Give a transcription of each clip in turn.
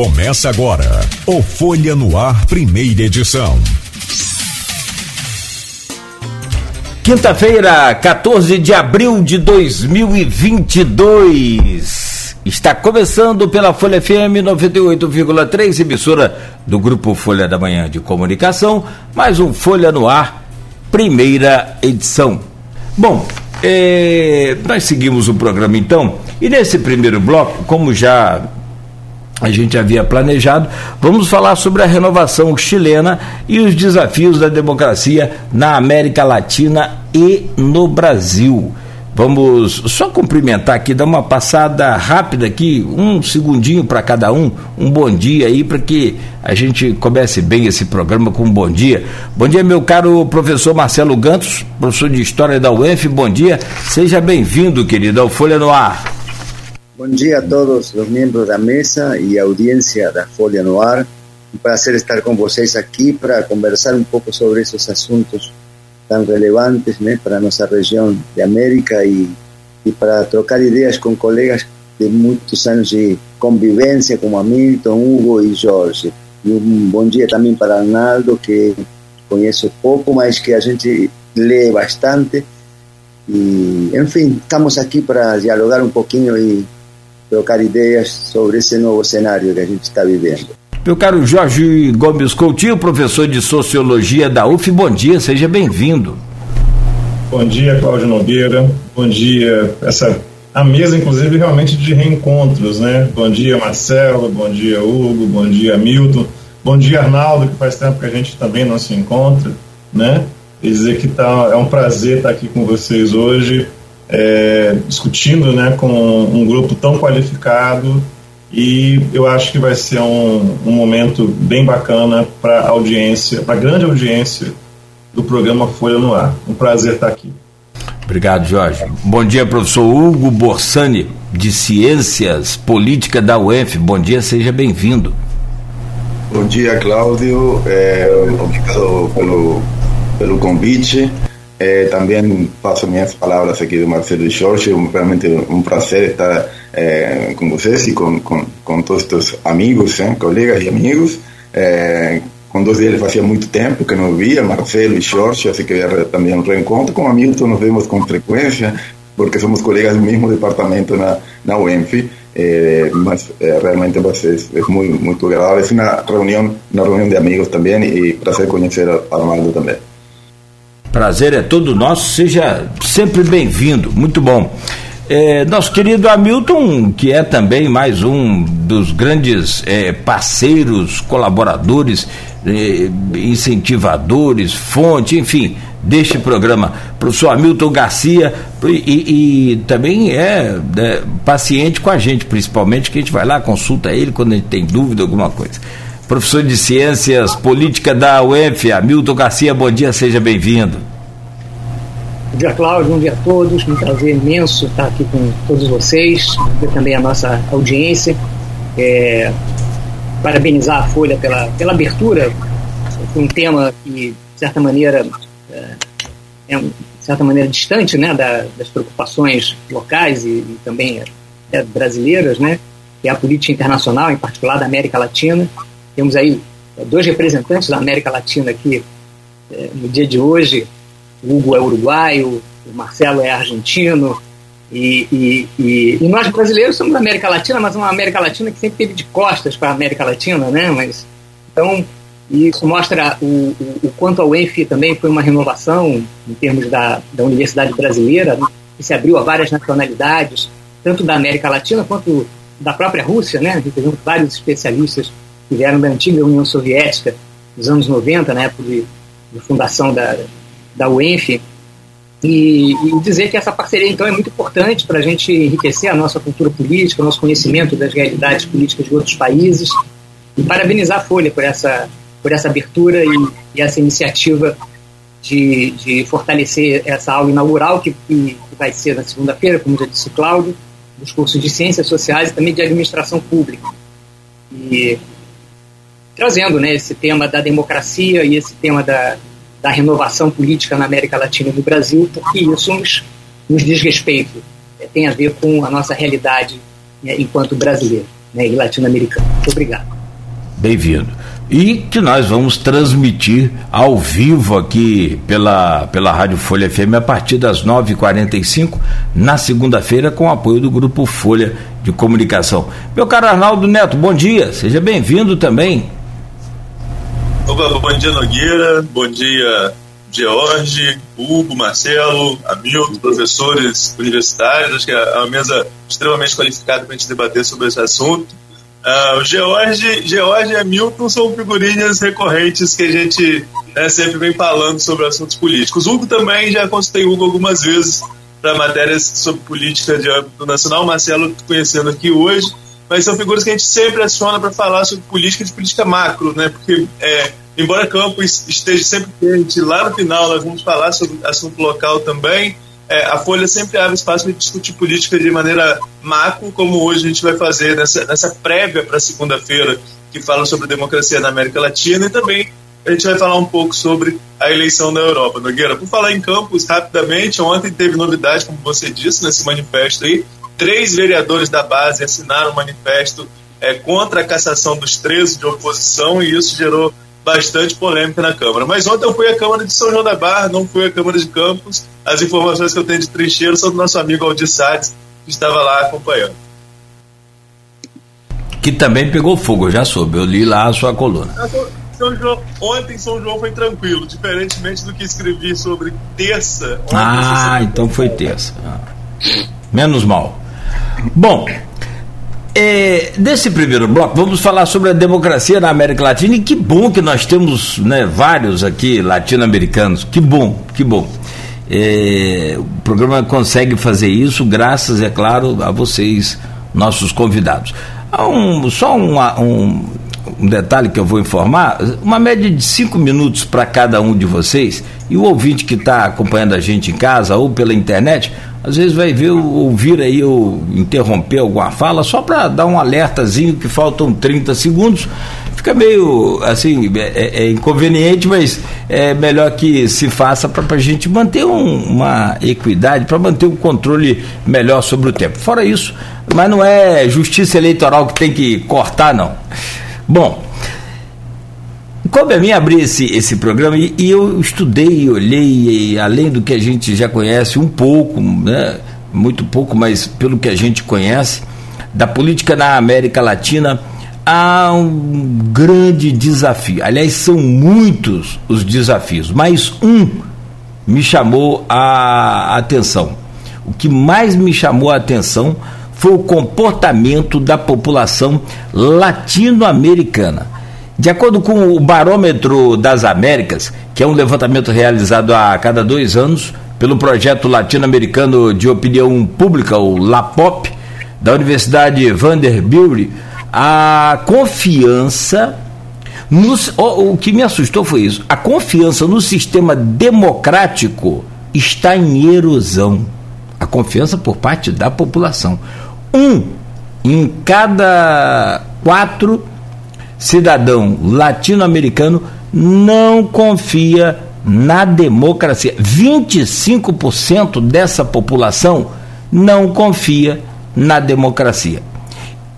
Começa agora o Folha no Ar, primeira edição. Quinta-feira, 14 de abril de 2022. Está começando pela Folha FM 98,3, emissora do Grupo Folha da Manhã de Comunicação, mais um Folha no Ar, primeira edição. Bom, é, nós seguimos o programa então, e nesse primeiro bloco, como já a gente havia planejado, vamos falar sobre a renovação chilena e os desafios da democracia na América Latina e no Brasil. Vamos só cumprimentar aqui, dar uma passada rápida aqui, um segundinho para cada um, um bom dia aí, para que a gente comece bem esse programa com um bom dia. Bom dia, meu caro professor Marcelo Gantos, professor de História da UENF, bom dia, seja bem-vindo, querido, ao Folha no Ar. Bom dia a todos os membros da mesa e audiência da Folha no Ar. Um prazer estar com vocês aqui para conversar um pouco sobre esses assuntos tão relevantes né, para a nossa região de América e, e para trocar ideias com colegas de muitos anos de convivência, como Hamilton, Hugo e Jorge. E um bom dia também para Arnaldo, que conheço pouco, mas que a gente lê bastante. E, enfim, estamos aqui para dialogar um pouquinho e trocar ideias sobre esse novo cenário que a gente está vivendo. Meu caro Jorge Gomes Coutinho, professor de Sociologia da UF, bom dia, seja bem-vindo. Bom dia, Cláudio Nogueira. Bom dia, essa a mesa, inclusive, realmente de reencontros, né? Bom dia, Marcelo. Bom dia, Hugo. Bom dia, Milton. Bom dia, Arnaldo, que faz tempo que a gente também não se encontra, né? E dizer que tá, é um prazer estar aqui com vocês hoje é, discutindo né, com um grupo tão qualificado e eu acho que vai ser um, um momento bem bacana para a audiência, para a grande audiência do programa Folha no Ar. Um prazer estar aqui. Obrigado, Jorge. Bom dia, professor Hugo Borsani, de Ciências Política da UF. Bom dia, seja bem-vindo. Bom dia, Cláudio. É, obrigado pelo, pelo convite. Eh, también paso minhas palavras aqui do Marcelo e Jorge, realmente um prazer estar eh, com vocês e com, com, com todos estes amigos, eh, colegas e amigos. Eh, com dois deles fazia muito tempo que não via, Marcelo e Jorge, assim que também um reencontro. Com Hamilton nos vemos com frequência, porque somos colegas do mesmo departamento na, na UENF. Eh, mas eh, realmente pues, es, es, muy, muito agradável. É uma reunião, uma reunião de amigos também e prazer conhecer a Armando também. Prazer é todo nosso, seja sempre bem-vindo, muito bom. É, nosso querido Hamilton, que é também mais um dos grandes é, parceiros, colaboradores, é, incentivadores, fonte, enfim, deste programa. Professor Hamilton Garcia, e, e também é, é paciente com a gente, principalmente, que a gente vai lá, consulta ele quando a gente tem dúvida, alguma coisa professor de Ciências Política da UENF, Hamilton Garcia, bom dia, seja bem-vindo. Bom dia, Cláudio, bom dia a todos, um prazer imenso estar aqui com todos vocês, e também a nossa audiência. É, parabenizar a Folha pela, pela abertura, um tema que, de certa maneira, é, é de certa maneira distante né, da, das preocupações locais e, e também é, brasileiras, né, que é a política internacional, em particular da América Latina. Temos aí dois representantes da América Latina aqui é, no dia de hoje. O Hugo é uruguaio, o Marcelo é argentino. E, e, e, e, nós brasileiros somos da América Latina, mas uma América Latina que sempre teve de costas para a América Latina, né? Mas, então, isso mostra o, o, o, quanto a UENF também foi uma renovação em termos da, da Universidade Brasileira, né? que se abriu a várias nacionalidades, tanto da América Latina quanto da própria Rússia, né? Tivemos vários especialistas que vieram da antiga União Soviética, nos anos 90, na época de, de fundação da, da UENF, e, e, dizer que essa parceria, então, é muito importante para a gente enriquecer a nossa cultura política, o nosso conhecimento das realidades políticas de outros países, e parabenizar a Folha por essa, por essa abertura e, e essa iniciativa de, de, fortalecer essa aula inaugural, que, que vai ser na segunda-feira, como já disse o Cláudio, dos cursos de Ciências Sociais e também de Administração Pública. E trazendo né, esse tema da democracia e esse tema da, da renovação política na América Latina e no Brasil, porque isso nos, nos diz respeito, é, tem a ver com a nossa realidade né, enquanto brasileiro. né, e latino-americano. Muito obrigado. Bem-vindo. E que nós vamos transmitir ao vivo aqui pela, pela Rádio Folha FM a partir das 9h45, na segunda-feira, com o apoio do Grupo Folha de Comunicação. Meu caro Arnaldo Neto, bom dia, seja bem-vindo também. Opa, bom dia, Nogueira, bom dia, George, Hugo, Marcelo, Hamilton, professores universitários. Acho que é uma mesa extremamente qualificada para a gente debater sobre esse assunto. Uh, o George, George e Hamilton são figurinhas recorrentes que a gente né, sempre vem falando sobre assuntos políticos. Hugo também, já consultei Hugo algumas vezes para matérias sobre política de âmbito nacional. Marcelo conhecendo aqui hoje. Mas são figuras que a gente sempre aciona para falar sobre política de política macro, né? Porque é, embora Campos esteja sempre quente, lá no final nós vamos falar sobre assunto local também. É, a Folha sempre abre espaço para discutir política de maneira macro, como hoje a gente vai fazer nessa, nessa prévia para segunda-feira, que fala sobre democracia na América Latina, e também a gente vai falar um pouco sobre a eleição na Europa. Nogueira, por falar em Campos, rapidamente, ontem teve novidade, como você disse, nesse manifesto aí. Três vereadores da base assinaram um manifesto é, contra a cassação dos 13 de oposição, e isso gerou bastante polêmica na Câmara. Mas ontem eu fui à Câmara de São João da Barra, não fui à Câmara de Campos. As informações que eu tenho de trincheiro são do nosso amigo Aldir Salles, que estava lá acompanhando. Que também pegou fogo, eu já soube. Eu li lá a sua coluna. São João, ontem São João foi tranquilo, diferentemente do que escrevi sobre terça. Ah, então foi terça. Ah. Menos mal. Bom, é, desse primeiro bloco, vamos falar sobre a democracia na América Latina e que bom que nós temos né, vários aqui latino-americanos. Que bom, que bom. É, o programa consegue fazer isso graças, é claro, a vocês, nossos convidados. Um, só um, um, um detalhe que eu vou informar: uma média de cinco minutos para cada um de vocês, e o ouvinte que está acompanhando a gente em casa ou pela internet, às vezes vai ver, ouvir aí ou interromper alguma fala só para dar um alertazinho que faltam 30 segundos. Fica meio assim, é, é, é inconveniente, mas é melhor que se faça para a gente manter um, uma equidade, para manter um controle melhor sobre o tempo. Fora isso, mas não é justiça eleitoral que tem que cortar, não. Bom, Coube a mim abrir esse, esse programa e, e eu estudei, olhei, e, além do que a gente já conhece, um pouco, né, muito pouco, mas pelo que a gente conhece, da política na América Latina, há um grande desafio. Aliás, são muitos os desafios, mas um me chamou a atenção. O que mais me chamou a atenção foi o comportamento da população latino-americana de acordo com o Barômetro das Américas, que é um levantamento realizado a cada dois anos pelo projeto latino-americano de opinião pública, o LAPOP, da Universidade Vanderbilt, a confiança no, o, o que me assustou foi isso. A confiança no sistema democrático está em erosão. A confiança por parte da população. Um em cada quatro cidadão latino-americano não confia na democracia. 25% dessa população não confia na democracia.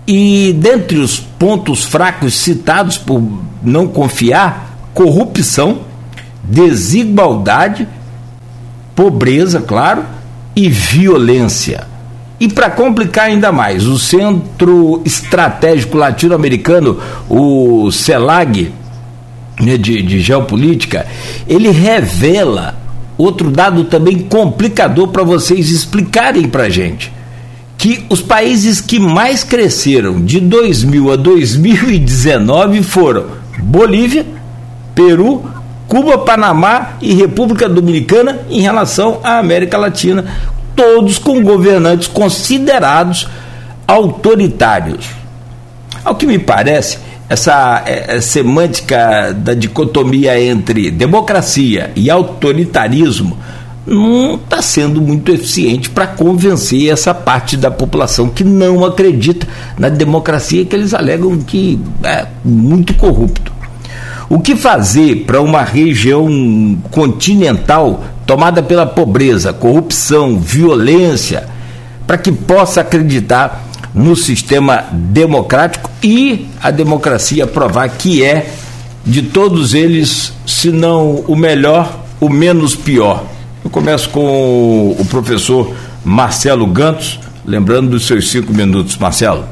E dentre os pontos fracos citados por não confiar, corrupção, desigualdade, pobreza, claro, e violência. E para complicar ainda mais, o Centro Estratégico Latino-Americano, o CELAG, né, de, de Geopolítica, ele revela outro dado também complicador para vocês explicarem para a gente. Que os países que mais cresceram de 2000 a 2019 foram Bolívia, Peru, Cuba, Panamá e República Dominicana em relação à América Latina, todos com governantes considerados autoritários. Ao que me parece, essa é, é, semântica da dicotomia entre democracia e autoritarismo não está sendo muito eficiente para convencer essa parte da população que não acredita na democracia que eles alegam que é muito corrupto. O que fazer para uma região continental tomada pela pobreza, corrupção, violência, para que possa acreditar no sistema democrático e a democracia provar que é de todos eles, se não o melhor, o menos pior. Eu começo com o professor Marcelo Gantos, lembrando dos seus cinco minutos. Marcelo.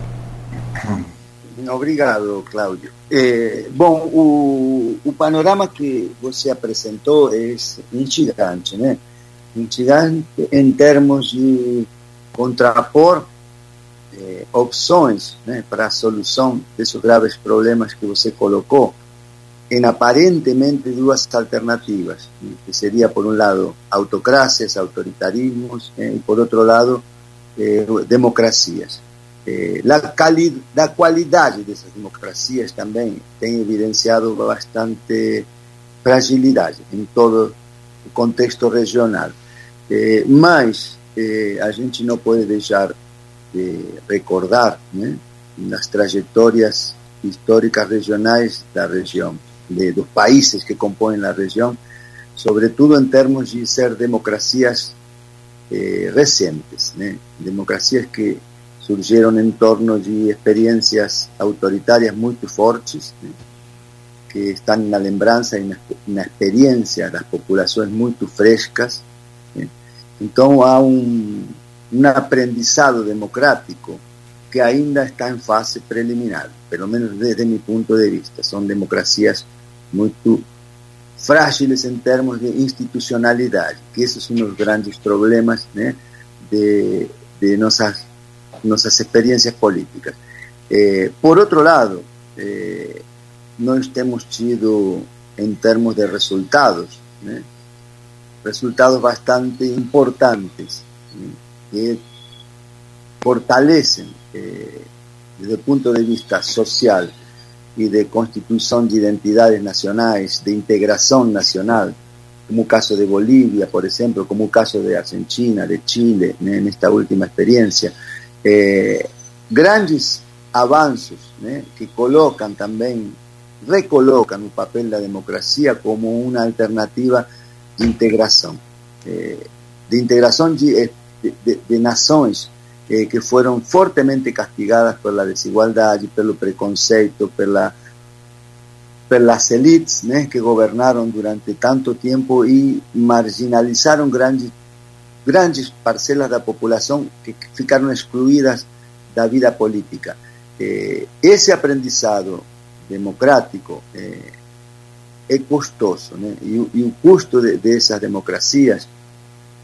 Obrigado, Cláudio. Eh, bom, o, o, panorama que você apresentou é instigante, né? Instigante em termos de contrapor eh, opções né, para a solução desses graves problemas que você colocou em aparentemente duas alternativas, né, que seria, por um lado, autocracias, autoritarismos, eh, e por outro lado, eh, democracias. Eh, la, cali qualidade dessas democracias também tem evidenciado bastante fragilidade em todo o contexto regional. Eh, mas eh, a gente não pode deixar de recordar né, nas trajetórias históricas regionais da região, de, dos países que compõem a região, sobretudo em termos de ser democracias eh, recentes, né, democracias que surgieron en torno de experiencias autoritarias muy fuertes, que están en la lembranza y en la experiencia de las poblaciones muy frescas. Entonces hay un, un aprendizado democrático que ainda está en fase preliminar, pelo menos desde mi punto de vista. Son democracias muy frágiles en términos de institucionalidad, que ese es uno de los grandes problemas de, de nuestras nuestras experiencias políticas. Eh, por otro lado, eh, no hemos tenido en términos de resultados, ¿eh? resultados bastante importantes que fortalecen desde el punto de vista social y de constitución de identidades nacionales, de integración nacional, como el caso de Bolivia, por ejemplo, como el caso de Argentina, de Chile, en esta última experiencia, eh, grandes avanços né, que colocam também, recolocam o papel da democracia como uma alternativa de integração, eh, de integração de, de, de, de nações eh, que foram fortemente castigadas pela desigualdade, pelo preconceito, pela pelas elites né, que governaram durante tanto tempo e marginalizaram grandes grandes parcelas da população que ficaram excluídas da vida política. Eh, esse aprendizado democrático eh, é custoso, né? e, e, o custo de, dessas democracias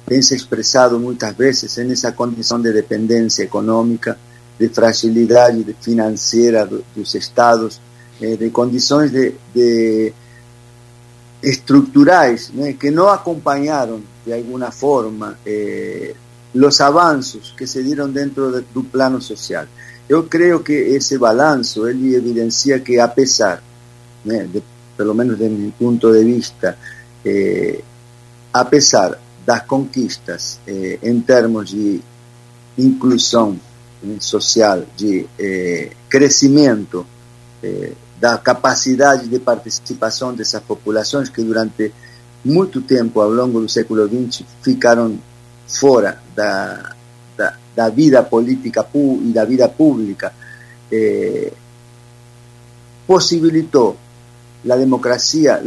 tem se expressado muitas vezes nessa condição de dependência econômica, de fragilidade financeira do, dos estados, eh, de condições de, de estructurais né, que não acompanharam de alguna forma eh, los avances que se dieron dentro del plano social. Yo creo que ese balance él evidencia que a pesar, eh, de, pelo menos desde mi punto de vista, eh, a pesar das conquistas eh, en términos de inclusión social, de eh, crecimiento eh, da capacidade de participação dessas populações que durante muito tempo ao longo do século XX ficaram fora da, da, da vida política e da vida pública, eh, possibilitou a democracia,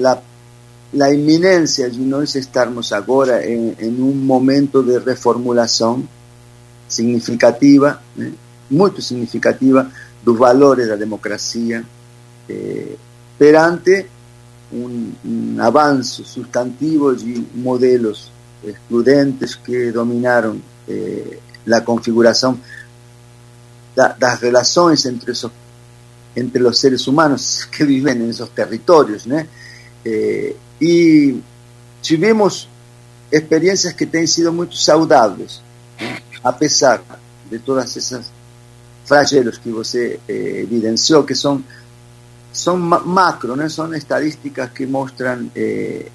a, iminência de nós estarmos agora em, em um momento de reformulação significativa, né, muito significativa, dos valores da democracia eh, perante un, avance sustantivo de modelos excludentes que dominaron eh, la configuración da, das relações entre, esos, entre los seres humanos que viven en esos territorios. ¿no? Eh, y tivemos experiencias que han sido muy saudables, ¿no? a pesar de todas esas flagelos que você eh, evidenció, que son son macro, ¿no? son estadísticas que muestran eh,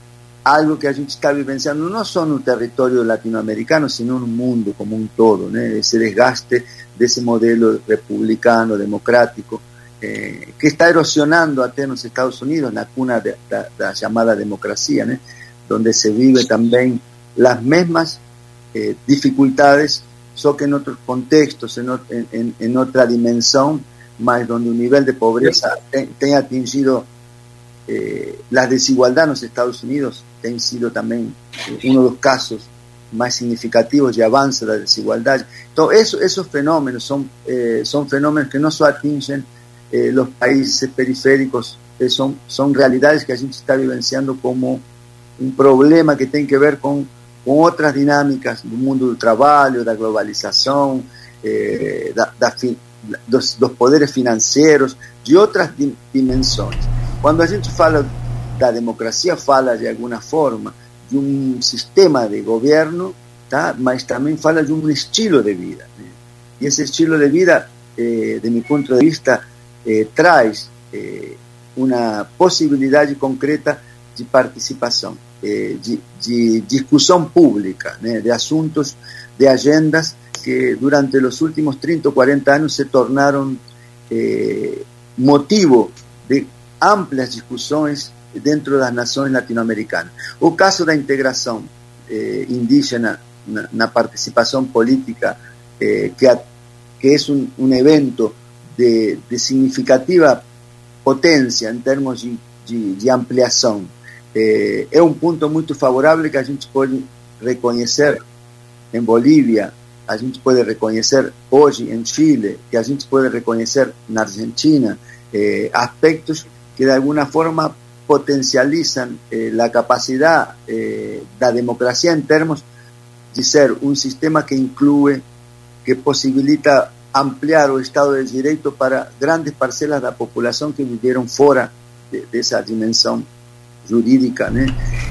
algo que a gente está vivenciando no solo en un territorio latinoamericano, sino en un mundo como un todo, ¿no? ese desgaste de ese modelo republicano, democrático, eh, que está erosionando en los Estados Unidos, la cuna de la llamada democracia, ¿no? donde se vive también las mismas eh, dificultades só que em outros contextos, em, em, em outra dimensão, mas onde o nível de pobreza tem, tem atingido eh, las desigualdades nos Estados Unidos, tem sido também eh, um dos casos mais significativos de avanço da desigualdade. Então, eso, esos fenómenos são, eh, são fenômenos que não só atingem eh, los países periféricos, eh, son, son realidades que a gente está vivenciando como um problema que tem que ver com, com outras dinâmicas do mundo do trabalho, da globalização, eh, da, da, dos, dos, poderes financeiros, de outras dimensões. Quando a gente fala da democracia, fala de alguma forma de um sistema de governo, tá? mas também fala de um estilo de vida. Né? E esse estilo de vida, eh, de meu ponto de vista, eh, traz eh, uma possibilidade concreta de participação, eh, de, de, discussão pública, né? de assuntos, de agendas que durante os últimos 30 ou 40 anos se tornaram eh, motivo de amplias discussões dentro das nações latino-americanas. O caso da integração eh, indígena na, participação política, eh, que, a, que é um evento de, de, significativa potência em termos de, de, de ampliação, eh, é um ponto muito favorável que a gente pode reconhecer em Bolívia, a gente pode reconhecer hoje em Chile, que a gente pode reconhecer na Argentina, eh, aspectos que de alguna forma potencializan eh, la capacidad eh, de la democracia en términos de ser un sistema que incluye, que posibilita ampliar o Estado de Derecho para grandes parcelas la población que vivieron fuera de, de esa dimensión jurídica. ¿no?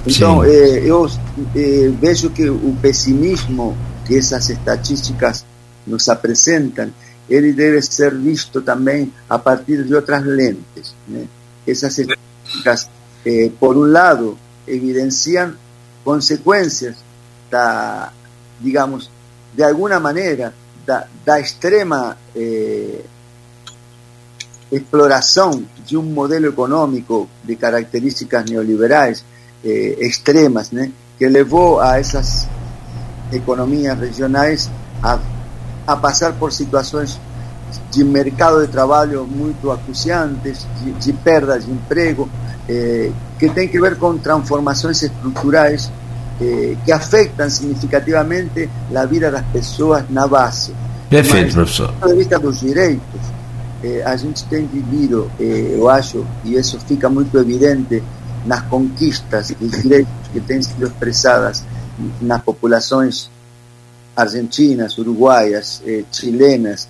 Entonces, eh, yo eh, veo que el pesimismo que esas estadísticas nos presentan, él debe ser visto también a partir de otras lentes. ¿no? Esas estadísticas, eh, por un lado, evidencian consecuencias da, digamos, de alguna manera, da, da extrema eh, exploración de un modelo económico de características neoliberales eh, extremas, ¿no? que llevó a esas economías regionais a, a pasar por situações de mercado de trabalho muito acuciantes, de, de perda de emprego, eh, que tem que ver com transformações estruturais eh, que afetam significativamente a vida das pessoas na base. Perfeito, Mas, professor. Do ponto de vista dos direitos, eh, a gente tem vivido, eh, eu acho, e isso fica muito evidente nas conquistas dos direitos que têm sido expressadas nas populações argentinas, uruguaias, eh, chilenas,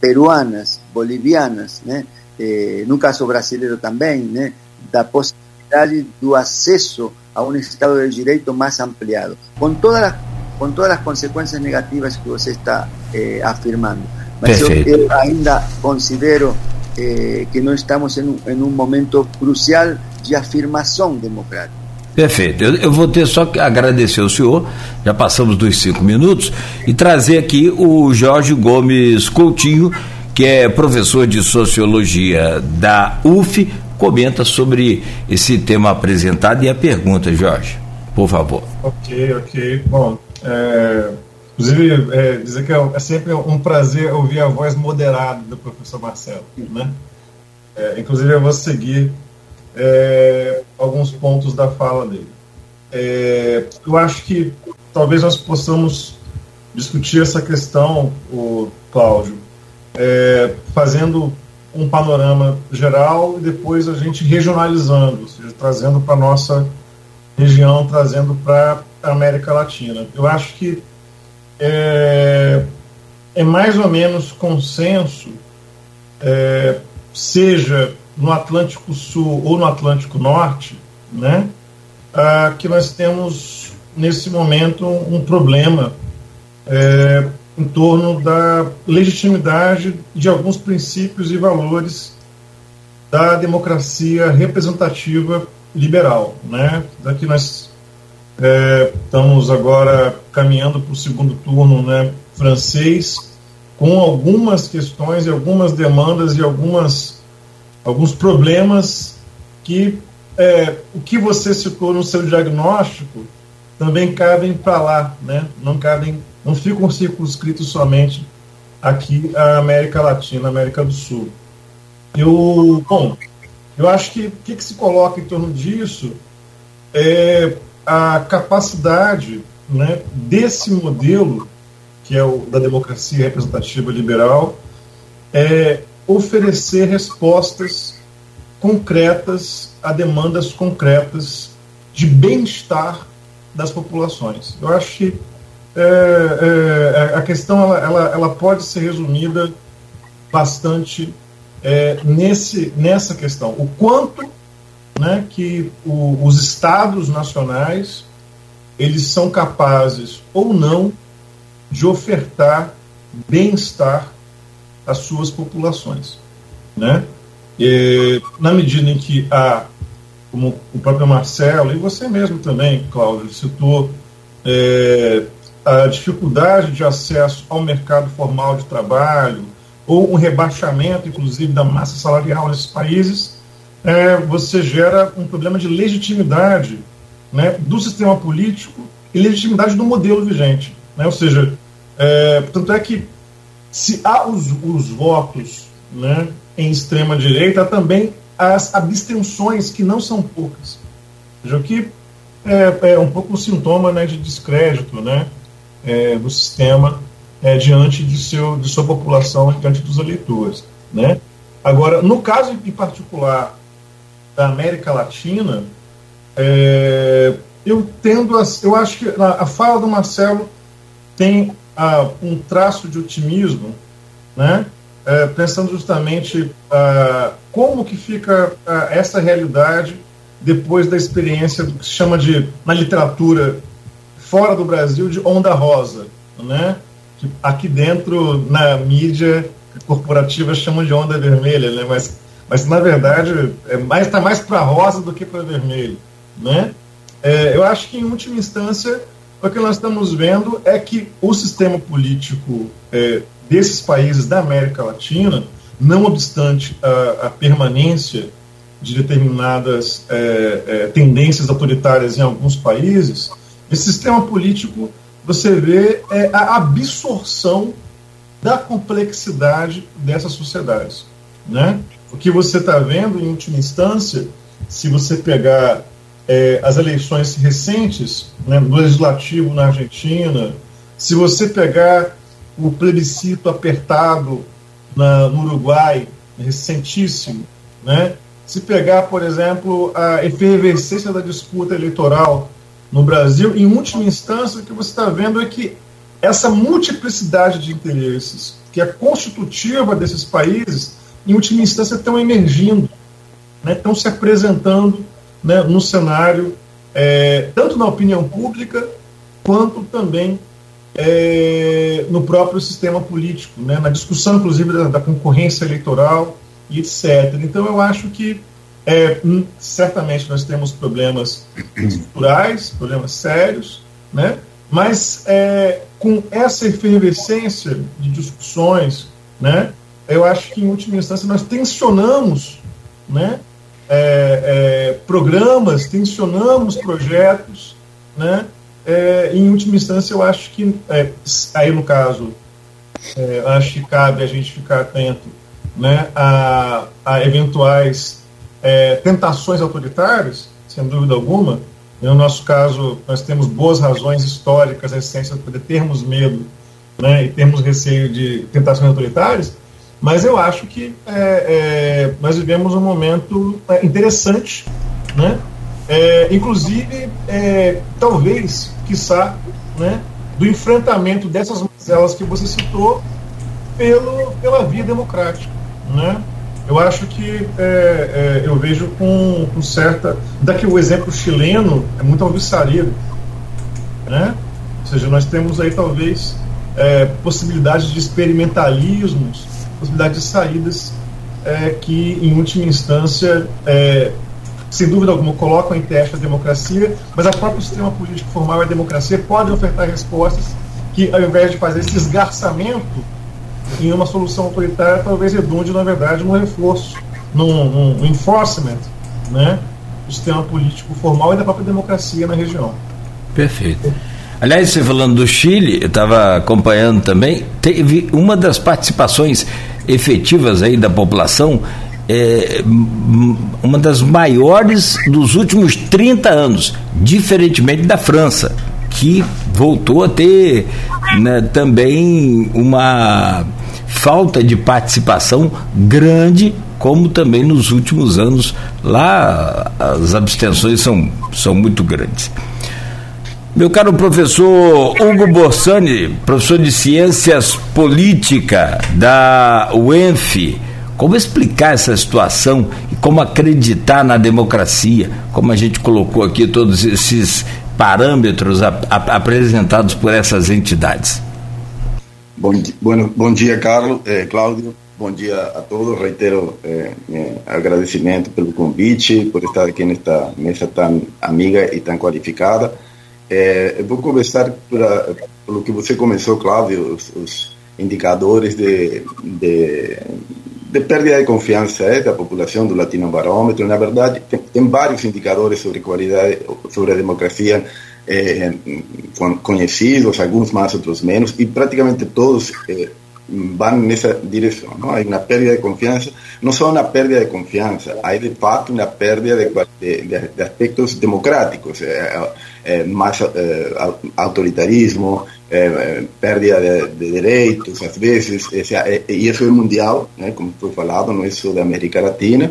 peruanas, bolivianas, né? Eh, no caso brasileiro também, né? da possibilidade do acesso a um Estado de Direito mais ampliado, com todas as, com todas as consequências negativas que você está eh, afirmando. Mas eu, eu, ainda considero eh, que não estamos em um, em um momento crucial de afirmação democrática. Perfeito. Eu, eu, vou ter só que agradecer ao senhor, já passamos dos cinco minutos, e trazer aqui o Jorge Gomes Coutinho, que é professor de Sociologia da UF, comenta sobre esse tema apresentado e a pergunta, Jorge, por favor. Ok, ok. Bom, é, inclusive, é, dizer que é, é, sempre um prazer ouvir a voz moderada do professor Marcelo, né? É, inclusive, eu vou seguir é, alguns pontos da fala dele. É, eu acho que talvez nós possamos discutir essa questão, o Cláudio, é, fazendo um panorama geral e depois a gente regionalizando, ou seja, trazendo para nossa região, trazendo para a América Latina. Eu acho que é, é mais ou menos consenso, é, seja no Atlântico Sul ou no Atlântico Norte, né, ah, que nós temos nesse momento um problema é, em torno da legitimidade de alguns princípios e valores da democracia representativa liberal, né? Daqui nós é, estamos agora caminhando para o segundo turno, né, francês, com algumas questões e algumas demandas e algumas alguns problemas que é, o que você citou no seu diagnóstico também cabem para lá, né? não cabem não ficam circunscritos somente aqui à América Latina, América do Sul. Eu, bom, eu acho que o que, que, se coloca em torno disso é a capacidade né, desse modelo, que é o da democracia representativa liberal, é oferecer respostas concretas a demandas concretas de bem-estar das populações. Eu acho que é, é, a questão ela, ela, ela, pode ser resumida bastante é, nesse, nessa questão. O quanto né, que o, os estados nacionais eles são capazes ou não de ofertar bem-estar às suas populações. Né? E, na medida em que há, como o próprio Marcelo, e você mesmo também, Cláudio, citou é, a dificuldade de acesso ao mercado formal de trabalho, ou um rebaixamento, inclusive, da massa salarial nesses países, é, você gera um problema de legitimidade né, do sistema político e legitimidade do modelo vigente. Né? Ou seja, é, portanto é que se há os, os votos né, em extrema direita, há também as abstenções, que não são poucas. Veja, que é, é um pouco um sintoma né, de descrédito né, é, do sistema é, diante de, seu, de sua população, diante dos eleitores. Né? Agora, no caso em particular da América Latina, é, eu tendo a, eu acho que a, a fala do Marcelo tem a, um traço de otimismo, né? É, pensando justamente como que fica essa realidade depois da experiência do que se chama de na literatura fora do Brasil de onda rosa, né? Que aqui dentro na mídia corporativa chamam de onda vermelha, né? Mas mas na verdade é mais está mais para rosa do que para vermelho, né? É, eu acho que em última instância o que nós estamos vendo é que o sistema político é, desses países da América Latina, não obstante a, a permanência de determinadas é, é, tendências autoritárias em alguns países, esse sistema político você vê é a absorção da complexidade dessas sociedades, né? O que você está vendo, em última instância, se você pegar é, as eleições recentes, né, no legislativo na Argentina, se você pegar o plebiscito apertado na, no Uruguai, recentíssimo, né, se pegar, por exemplo, a efervescência da disputa eleitoral no Brasil, em última instância, o que você está vendo é que essa multiplicidade de interesses que é constitutiva desses países em última instância, estão emergindo, né, estão se apresentando né, no cenário, é, tanto na opinião pública, quanto também é, no próprio sistema político, né, na discussão, inclusive, da, da, concorrência eleitoral e etc. Então, eu acho que é, hum, certamente nós temos problemas estruturais, problemas sérios, né, mas é, com essa efervescência de discussões, né, eu acho que, em última instância, nós tensionamos né, é, é, programas, tensionamos projetos. Né, é, em última instância, eu acho que, é, aí no caso, é, acho que cabe a gente ficar atento né, a, a eventuais é, tentações autoritárias, sem dúvida alguma. No nosso caso, nós temos boas razões históricas, recentes, para termos medo né, e termos receio de tentações autoritárias, mas eu acho que é, é, nós vivemos um momento é, interessante, né? É, inclusive, é, talvez, quiçá, né, do enfrentamento dessas mazelas que você citou pelo, pela via democrática. Né? Eu acho que é, eu vejo com, com certa. Daqui o exemplo chileno é muito alvissareiro. Né? Ou seja, nós temos aí talvez possibilidades de experimentalismos possibilidade de saídas é, que, em última instância, é, sem dúvida alguma, colocam em teste a democracia, mas o próprio sistema político formal e a democracia podem ofertar respostas que, ao invés de fazer esse esgarçamento em uma solução autoritária, talvez redunde, na verdade, num reforço, num, num enforcement né, do sistema político formal e da própria democracia na região. Perfeito. Aliás, você falando do Chile, eu estava acompanhando também, teve uma das participações efetivas aí da população, é, uma das maiores dos últimos 30 anos, diferentemente da França, que voltou a ter né, também uma falta de participação grande, como também nos últimos anos lá as abstenções são, são muito grandes. Meu caro professor Hugo Borsani, professor de Ciências Política da UENF, como explicar essa situação e como acreditar na democracia, como a gente colocou aqui todos esses parâmetros ap apresentados por essas entidades? Bom, bueno, bom dia, Carlos, eh, Cláudio. Bom dia a todos. Reitero eh, agradecimento pelo convite, por estar aqui nesta mesa tão amiga e tão qualificada. É, eu vou começar pelo que você começou, Cláudio, os, os indicadores de, de, de, perda de confiança é, da população do Latino Barômetro. Na verdade, tem, tem, vários indicadores sobre qualidade, sobre a democracia é, conhecidos, alguns mais, outros menos, e praticamente todos é, vão nessa direção. Não? Há uma perda de confiança, não só uma perda de confiança, há de fato uma perda de, de, de aspectos democráticos. É, é, mais é, autoritarismo, é, perda de, de, direitos, às vezes, e isso é mundial, né, como foi falado, não é só da América Latina.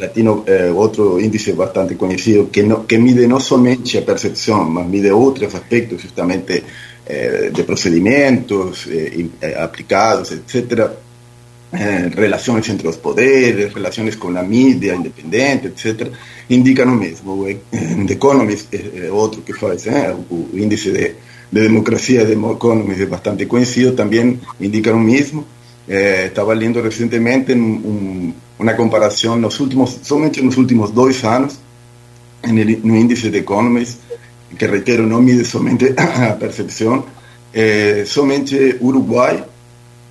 latino, outro índice bastante conhecido, que, no, que mide não somente a percepção, mas mide outros aspectos, justamente de procedimentos aplicados, etc., eh, relações entre os poderes, relações com a mídia independente, etc., indicam o mesmo. O The Economist é outro que faz, eh, o índice de, de democracia de Economist é bastante conhecido, também indica o mesmo. Eh, estava lendo recentemente um, uma comparação nos últimos, somente nos últimos dois anos, no índice de Economist, que reitero, não mide somente a percepção, eh, somente Uruguai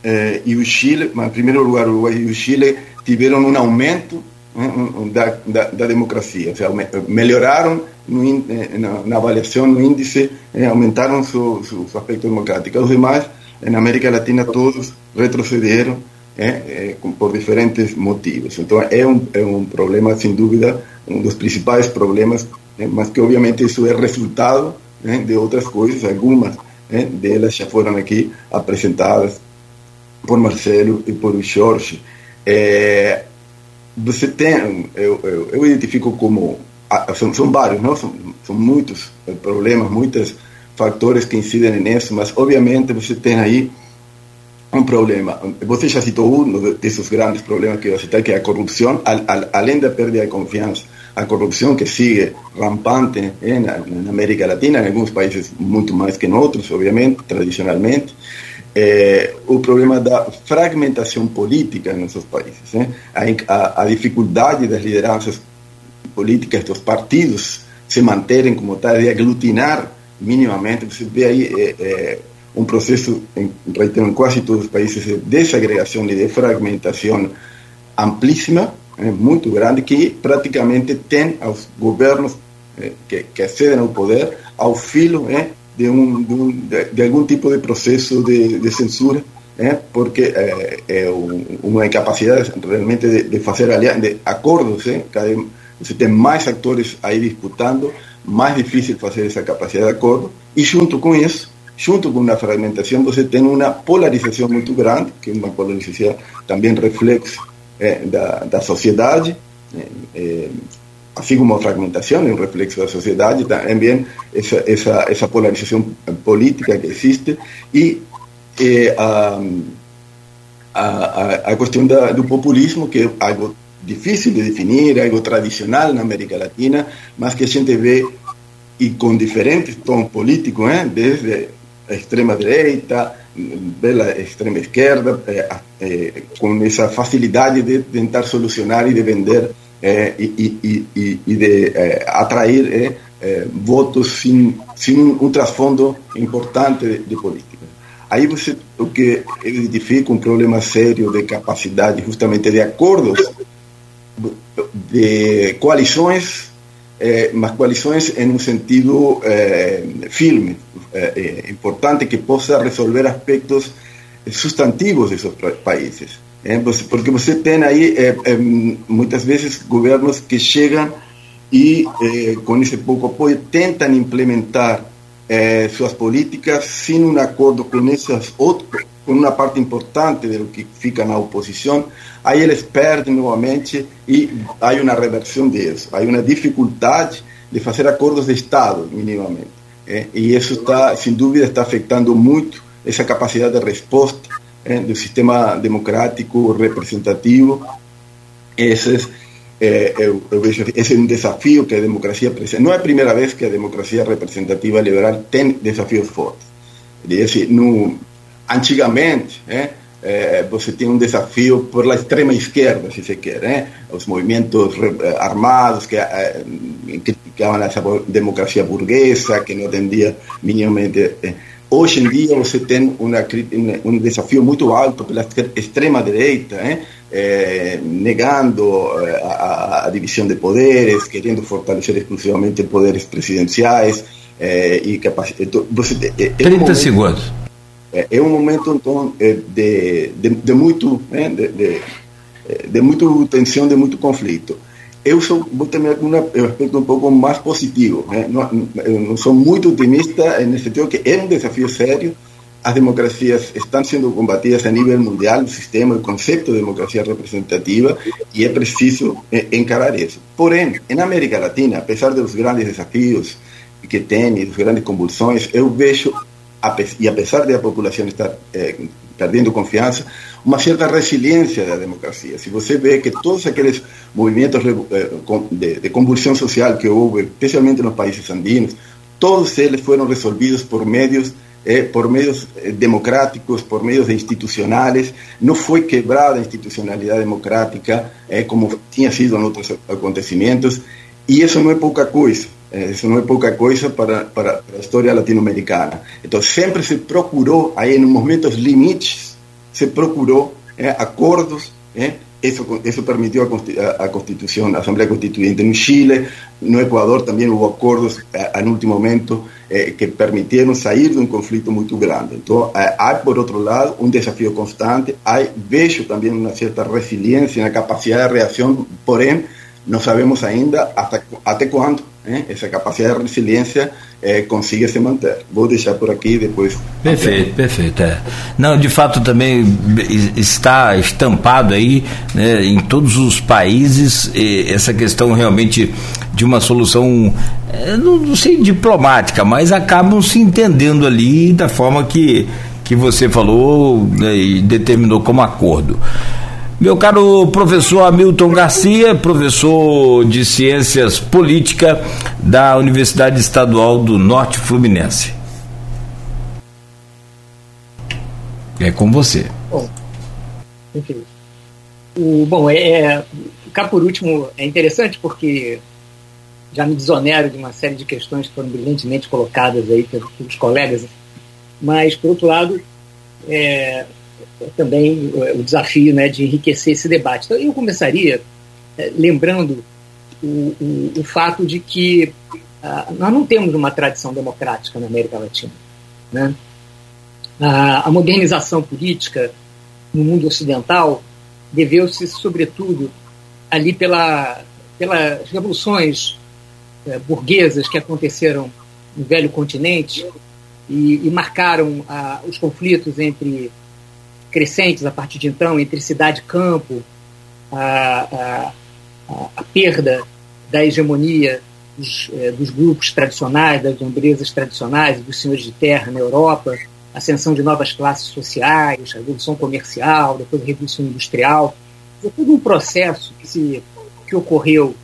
eh, e o Chile, mas em primeiro lugar o Uruguai e o Chile tiveram um aumento eh, da, da, da, democracia, ou seja, melhoraram no, eh, na, na, avaliação, no índice, eh, aumentaram seu, seu, seu, aspecto democrático. Os demais, na América Latina, todos retrocederam eh, por diferentes motivos. Então, é um, é um problema, sem dúvida, um dos principais problemas, mas que obviamente isso é resultado de outras coisas, algumas delas já foram aqui apresentadas por Marcelo e por Jorge, é, você tem, eu, eu, eu, identifico como, são, são vários, não? São, são muitos problemas, muitos fatores que incidem nisso, mas obviamente você tem aí um problema. Você já citou um desses grandes problemas que você tem, que é a corrupção, além da perda de confiança. A corrupção que sigue rampante na, na América Latina, em alguns países muito mais que em outros, obviamente, tradicionalmente é, o problema da fragmentação política nos nossos países, né? a, a, dificuldade das lideranças políticas dos partidos se manterem como tal, de aglutinar minimamente. Você vê aí é, é, um processo, em, reitero, em quase todos os países, de desagregação e de fragmentação amplíssima, né? muito grande, que praticamente tem os governos é, que, que acedem ao poder ao filo né? De, um, de, um, de, algum tipo de processo de, de censura, né? porque é, é uma incapacidade realmente de, de fazer de acordos, né? Cada, você tem mais atores aí disputando, mais difícil fazer essa capacidade de acordo, e junto com isso, junto com uma fragmentação, você tem uma polarização muito grande, que é uma polarização também reflexo é, da, da sociedade, é, así como fragmentación, un reflexo de la sociedad, y también esa, esa, política que existe, y eh, a, a, a, da, do populismo, que é algo difícil de definir, algo tradicional na América Latina, mas que a gente vê e com diferentes tons políticos, eh, desde a extrema direita, pela extrema esquerda, eh, eh, com essa facilidade de tentar solucionar e de vender é, e, e, e, e, de é, atrair é, é, votos sem, sem um trasfondo importante de, de, política. Aí você, o que identifica um problema sério de capacidade justamente de acordos, de coalições eh, mas coalições em um sentido eh, firme, importante, que possa resolver aspectos substantivos desses países. Porque você tem aí, muitas vezes, governos que chegam e, com esse pouco apoio, tentam implementar suas políticas sem um acordo com essas outras com uma parte importante do que fica na oposição, aí eles perdem novamente e há uma reversão disso. Há uma dificuldade de fazer acordos de Estado, minimamente. É? E isso está, sem dúvida, está afetando muito essa capacidade de resposta é? do sistema democrático representativo. Esses, é, eu, eu, vejo, esse é um desafio que a democracia apresenta. Não é a primeira vez que a democracia representativa liberal tem desafios fortes. Dizer, no, antigamente, né, é, você tinha um desafio por la extrema esquerda, se se quer, né? os movimentos eh, armados que é, criticavam essa democracia burguesa, que não atendia minimamente. É. Hoje em dia você tem uma, um desafio muito alto pela extrema direita, né? negando a, a, divisão de poderes, querendo fortalecer exclusivamente poderes presidenciais e capacidade. Você, 30 momento, segundos é, é um momento então é, de, de, de muito né, de, de, de muito tensão de muito conflito eu sou vou ter um aspecto um pouco mais positivo né? não, não sou muito otimista no sentido que é um desafio sério as democracias estão sendo combatidas a nível mundial o sistema o conceito de democracia representativa e é preciso é, encarar isso porém em América Latina apesar dos grandes desafios que tem e das grandes convulsões eu vejo y a pesar de la población estar eh, perdiendo confianza, una cierta resiliencia de la democracia. Si usted ve que todos aquellos movimientos eh, de, convulsión social que hubo, especialmente en los países andinos, todos ellos fueron resolvidos por medios eh, por medios democráticos, por medios institucionales, no fue quebrada la institucionalidad democrática como tinha sido en otros acontecimientos, y eso no es poca cosa. Isso não é pouca coisa para, para, para a história latino-americana. Então, sempre se procurou, aí, em momentos limites, se procurou é, acordos. É, isso, isso permitiu a, a Constituição, a Assembleia Constituinte no Chile, no Equador também houve acordos é, no último momento é, que permitiram sair de um conflito muito grande. Então, há, por outro lado, um desafio constante, há, vejo também uma certa resiliência na capacidade de reação, porém, não sabemos ainda até, até quando né? essa capacidade de resiliência é, consiga se manter. Vou deixar por aqui depois. Perfeito, perfeito. É. Não, de fato também está estampado aí né, em todos os países essa questão realmente de uma solução, é, não sei diplomática, mas acabam se entendendo ali da forma que, que você falou né, e determinou como acordo. Meu caro professor Hamilton Garcia, professor de Ciências Política da Universidade Estadual do Norte Fluminense. É com você. Bom, enfim. O, bom, é, é, cá por último, é interessante porque já me desonero de uma série de questões que foram brilhantemente colocadas aí pelos, pelos colegas, mas, por outro lado, é, também o desafio né, de enriquecer esse debate. Então, eu começaria é, lembrando o, o, o, fato de que ah, nós não temos uma tradição democrática na América Latina. Né? A, a modernização política no mundo ocidental deveu-se, sobretudo, ali pela, pelas revoluções é, burguesas que aconteceram no velho continente e, e marcaram ah, os conflitos entre crescentes a partir de então entre cidade e campo, a, a, a perda da hegemonia dos, eh, dos, grupos tradicionais, das empresas tradicionais, dos senhores de terra na Europa, ascensão de novas classes sociais, a revolução comercial, depois a revolução industrial. Foi todo um processo que, se, que ocorreu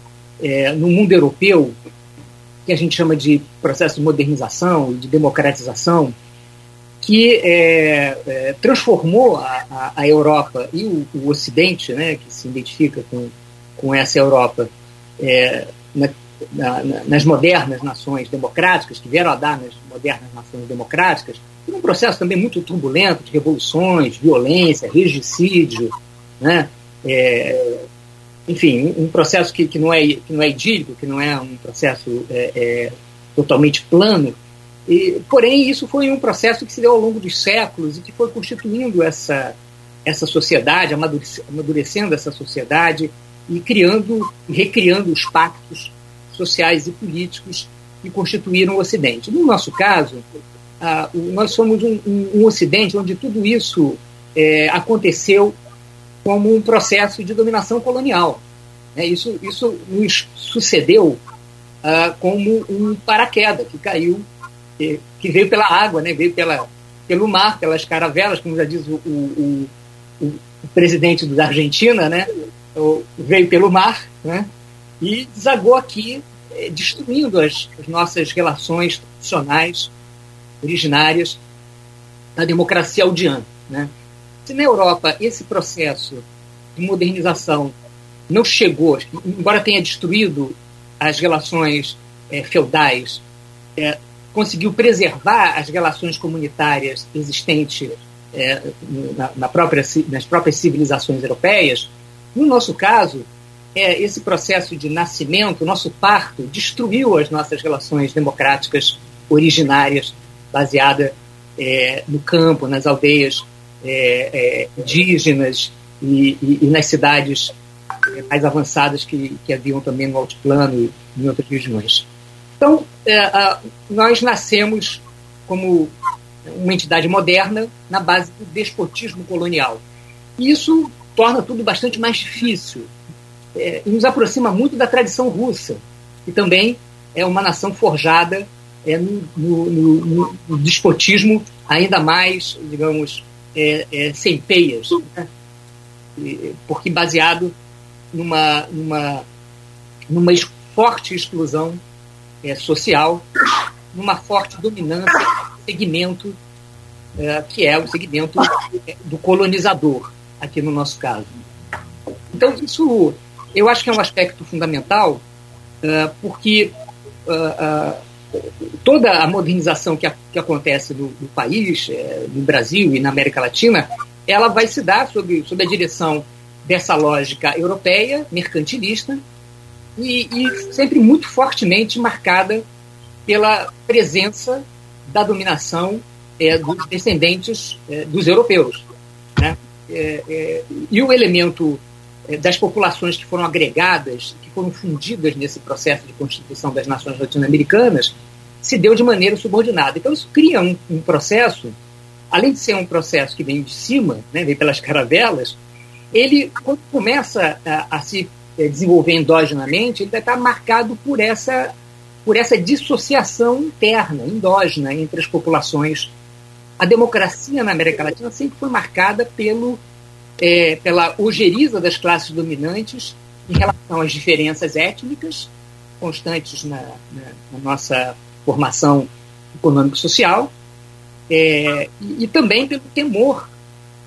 eh, no mundo europeu, que a gente chama de processo de modernização e de democratização, que é, é, transformou a, a, a, Europa e o, o, Ocidente, né, que se identifica com, com essa Europa, é, na, na, nas modernas nações democráticas, que vieram a dar nas modernas nações democráticas, um processo também muito turbulento de revoluções, violência, regicídio, né, é, enfim, um processo que, que, não é, que não é idílico, que não é um processo é, é, totalmente plano, e, porém, isso foi um processo que se deu ao longo dos séculos e que foi constituindo essa, essa sociedade, amadurecendo essa sociedade e criando e recriando os pactos sociais e políticos que constituíram o Ocidente. No nosso caso, ah, nós somos um, um, um, Ocidente onde tudo isso é, aconteceu como um processo de dominação colonial. É, isso, isso nos sucedeu ah, como um paraquedas que caiu, que, que, veio pela água, né, veio pela, pelo mar, pelas caravelas, como já diz o, o, o, o presidente da Argentina, né, veio pelo mar né, e desagou aqui, é, destruindo as, as nossas relações tradicionais, originárias da democracia audiana. Né. Se na Europa esse processo de modernização não chegou, embora tenha destruído as relações é, feudais, é, conseguiu preservar as relações comunitárias existentes é, na, na própria, nas próprias civilizações europeias, no nosso caso, é, esse processo de nascimento, nosso parto, destruiu as nossas relações democráticas originárias, baseada é, no campo, nas aldeias é, é indígenas e, e, e, nas cidades mais avançadas que, que haviam também no altiplano e em outras regiões. Então, é, nós nascemos como uma entidade moderna na base do despotismo colonial. E isso torna tudo bastante mais difícil é, e nos aproxima muito da tradição russa, que também é uma nação forjada é, no, no, no, no despotismo ainda mais, digamos, é, é, sem peias, né? porque baseado numa, numa, numa forte exclusão é, social, numa forte dominância do segmento é, que é o segmento é, do colonizador, aqui no nosso caso. Então, isso eu acho que é um aspecto fundamental, é, porque é, toda a modernização que, a, que acontece no, no país, no Brasil e na América Latina, ela vai se dar sob, sob a direção dessa lógica europeia, mercantilista, e, e sempre muito fortemente marcada pela presença da dominação é, dos descendentes é, dos europeus. Né? É, é e o elemento é, das populações que foram agregadas, que foram fundidas nesse processo de constituição das nações latino-americanas, se deu de maneira subordinada. Então, isso cria um, um, processo, além de ser um processo que vem de cima, né, vem pelas caravelas, ele, quando começa a, a se é, desenvolver endogenamente, ele vai estar marcado por essa, por essa dissociação interna, endógena, entre as populações. A democracia na América Latina sempre foi marcada pelo, é, pela ojeriza das classes dominantes em relação às diferenças étnicas constantes na, na, na nossa formação econômico-social, é, e, e, também pelo temor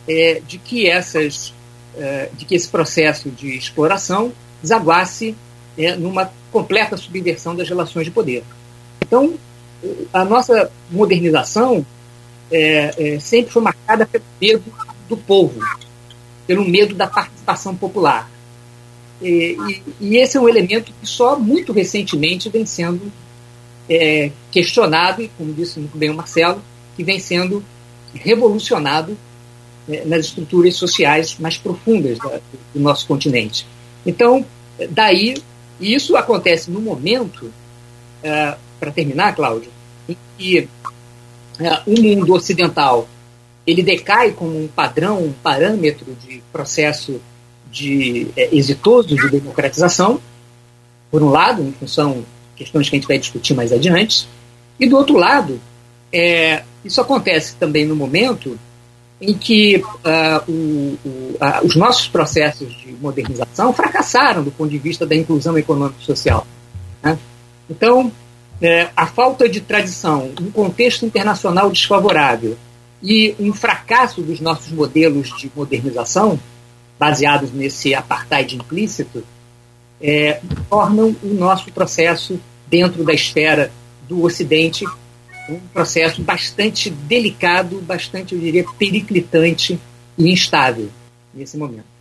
é, de que essas é, de que esse processo de exploração desaguasse é, numa completa subversão das relações de poder. Então, a nossa modernização é, sempre foi marcada pelo medo do povo, pelo medo da participação popular. E, e, esse é um elemento que só muito recentemente vem sendo questionado, e como disse muito bem o Marcelo, que vem sendo revolucionado nas estruturas sociais mais profundas da, do nosso continente. Então, daí, isso acontece no momento, é, para terminar, Cláudio, em que é, o mundo ocidental ele decai como um padrão, um parâmetro de processo de é, exitoso de democratização, por um lado, em função de questões que a gente vai discutir mais adiante, e do outro lado, é, isso acontece também no momento em que uh, o, o, uh, os nossos processos de modernização fracassaram do ponto de vista da inclusão econômico-social. Né? Então, é, a falta de tradição, um contexto internacional desfavorável e um fracasso dos nossos modelos de modernização, baseados nesse apartheid implícito, é, tornam o nosso processo dentro da esfera do Ocidente um processo bastante delicado, bastante, eu diria, periclitante e instável nesse momento.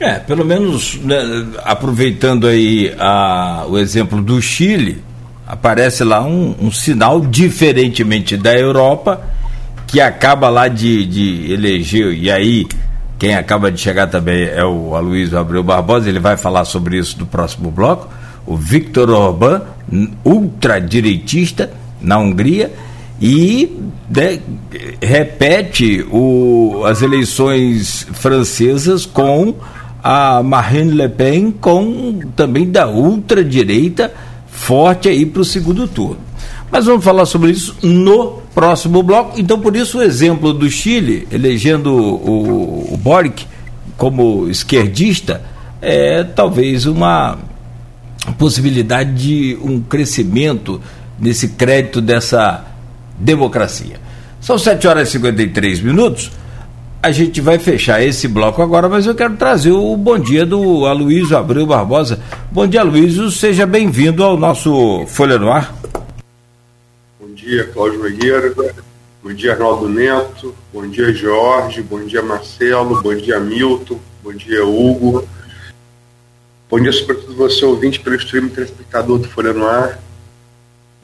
É, pelo menos né, aproveitando aí a, o exemplo do Chile, aparece lá um, um, sinal, diferentemente da Europa, que acaba lá de, de eleger, e aí quem acaba de chegar também é o Aloysio Abreu Barbosa, ele vai falar sobre isso no próximo bloco, o Victor Orbán, ultradireitista na Hungria, e de, repete o, as eleições francesas com a Marine Le Pen com também da ultradireita forte aí para o segundo turno. Mas vamos falar sobre isso no próximo bloco. Então, por isso, o exemplo do Chile, elegendo o, o Boric como esquerdista, é talvez uma possibilidade de um crescimento nesse crédito dessa democracia. São 7 horas e 53 minutos. A gente vai fechar esse bloco agora, mas eu quero trazer o bom dia do Aloysio Abreu Barbosa. Bom dia, Aloysio. Seja bem-vindo ao nosso Folha no Ar. Bom dia, Cláudio Nogueira. Bom dia, Arnaldo Neto. Bom dia, Jorge. Bom dia, Marcelo. Bom dia, Milton. Bom dia, Hugo. Bom dia, sobretudo você, ouvinte pelo stream telespectador do Folha no Ar.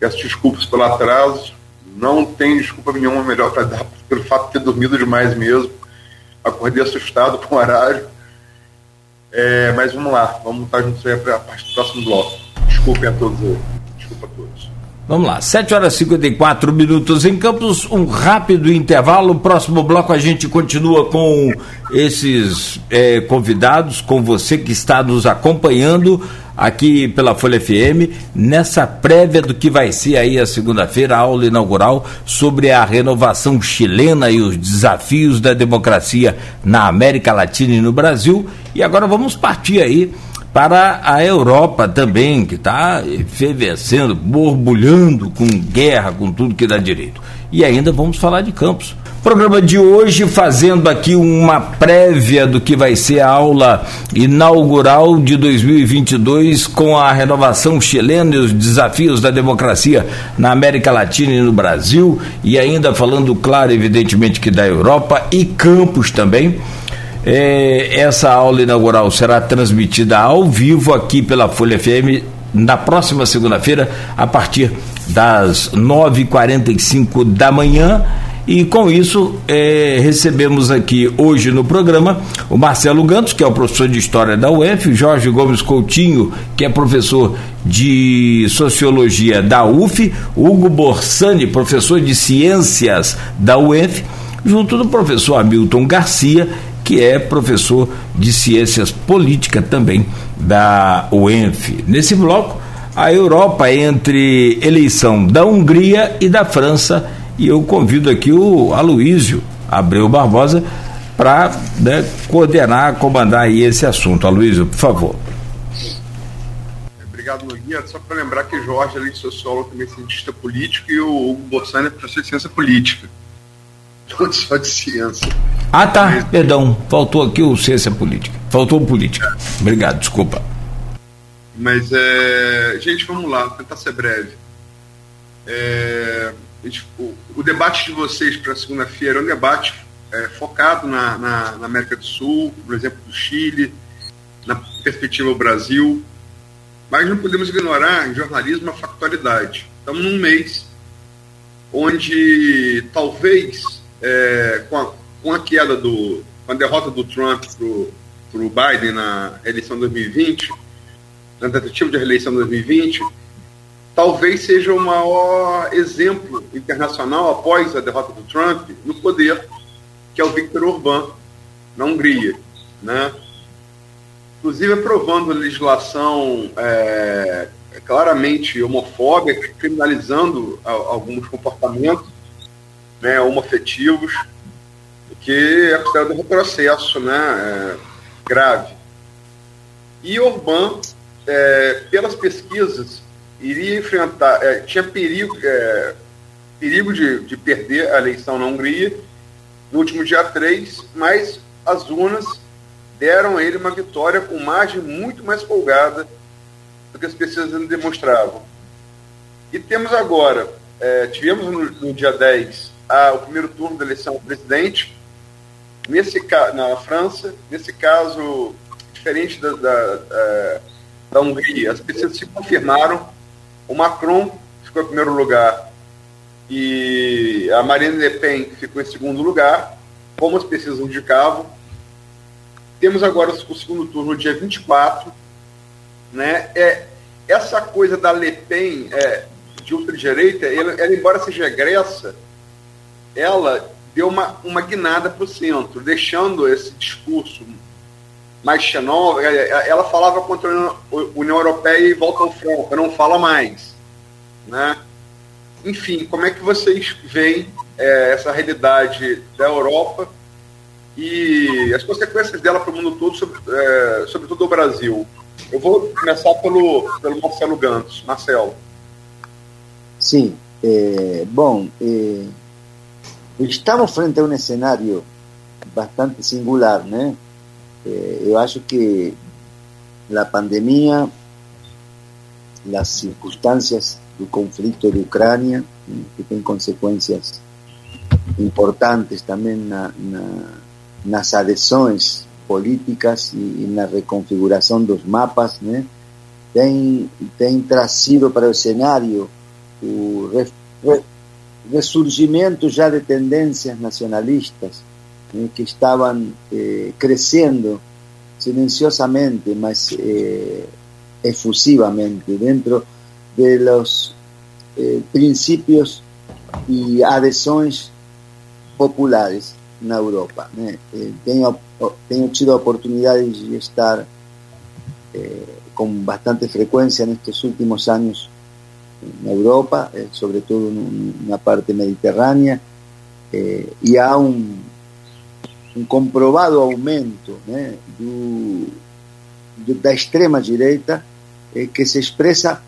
Peço desculpas pelo atraso. Não tem desculpa nenhuma melhor para dar pelo fato de ter dormido demais mesmo acordei assustado com o horário. É, mas vamos lá, vamos estar juntos aí para a parte do próximo bloco. Desculpem a todos aí. Desculpa a todos. Vamos lá, 7 horas e 54 minutos em Campos, um rápido intervalo. Próximo bloco a gente continua com esses é, convidados, com você que está nos acompanhando aqui pela Folha FM, nessa prévia do que vai ser aí a segunda-feira, a aula inaugural sobre a renovação chilena e os desafios da democracia na América Latina e no Brasil. E agora vamos partir aí para a Europa também, que está efervescendo, borbulhando com guerra, com tudo que dá direito. E ainda vamos falar de Campos. Programa de hoje fazendo aqui uma prévia do que vai ser a aula inaugural de 2022 com a renovação chilena e os desafios da democracia na América Latina e no Brasil e ainda falando claro evidentemente que da Europa e Campos também. É, essa aula inaugural será transmitida ao vivo aqui pela Folha FM na próxima segunda-feira, a partir das 9h45 da manhã. E com isso, é, recebemos aqui hoje no programa o Marcelo Gantos, que é o professor de História da UF, Jorge Gomes Coutinho, que é professor de Sociologia da UF, Hugo Borsani, professor de Ciências da UF, junto do professor Hamilton Garcia, que é professor de Ciências Políticas também da UENF. Nesse bloco, a Europa entre eleição da Hungria e da França e eu convido aqui o Aloísio Abreu Barbosa para né, coordenar, comandar aí esse assunto. Aloísio, por favor. Obrigado, Nogueira. Só para lembrar que Jorge, além de sociólogo, também é cientista político e o Hugo Bossani é professor de ciência política. Não só de ciência. Ah, tá. Perdão. Faltou aqui o ciência política. Faltou política. Obrigado, desculpa. Mas, é... gente, vamos lá, tentar ser breve. É o, o debate de vocês para segunda-feira é um debate é, focado na, na, na, América do Sul, por exemplo, do Chile, na perspectiva do Brasil, mas não podemos ignorar em jornalismo a factualidade. Estamos num mês onde talvez é, com, a, com a queda do, com a derrota do Trump para o Biden na eleição 2020, na tentativa de reeleição 2020, talvez seja o maior exemplo internacional após a derrota do Trump no poder, que é o Viktor Orbán, na Hungria. Né? Inclusive aprovando legislação é, claramente homofóbica, criminalizando alguns comportamentos né, que é considerado um retrocesso né, é, grave. E Orbán, é, pelas pesquisas, iria enfrentar, é, tinha perigo, é, perigo de, de perder a eleição na Hungria no último dia 3, mas as urnas deram a ele uma vitória com margem muito mais folgada do que as pesquisas demonstravam. E temos agora, é, tivemos no, no, dia 10 a, o primeiro turno da eleição presidente, nesse na França, nesse caso diferente da, da, da, da Hungria. As pesquisas se confirmaram. O Macron ficou em primeiro lugar e a Marine Le Pen ficou em segundo lugar, como as pesquisas indicavam. Temos agora o segundo turno, dia 24. Né? É, essa coisa da Le Pen é, de ultradireita, ela, ela, embora seja egressa, ela deu uma, uma guinada para o centro, deixando esse discurso mais xenófobo. É, é, ela falava contra a União Europeia e volta ao franco, não fala mais. Né? Enfim, como é que vocês veem é, essa realidade da Europa e as consequências dela para o mundo todo, sobre, é, sobretudo o Brasil? Eu vou começar pelo, pelo Marcelo Gantos. Marcelo. Sim. Eh, bom, eh, estamos frente a um cenário bastante singular, né? Eh, eu acho que a pandemia, as circunstâncias do conflito de Ucrânia, que tem consequências importantes também na, na, nas adesões políticas e, e, na reconfiguração dos mapas, né? tem, tem trazido para o cenário o re, re, ressurgimento já de tendências nacionalistas né, que estavam eh, crescendo silenciosamente, mas eh, efusivamente dentro de los eh, principios y adhesões populares na Europa. Né? Eh, tenho, tenho de estar eh, com bastante frequência nestes últimos anos na Europa, eh, na parte mediterrânea, eh, e há um, um comprovado aumento né, do, do, da extrema-direita eh, que se expressa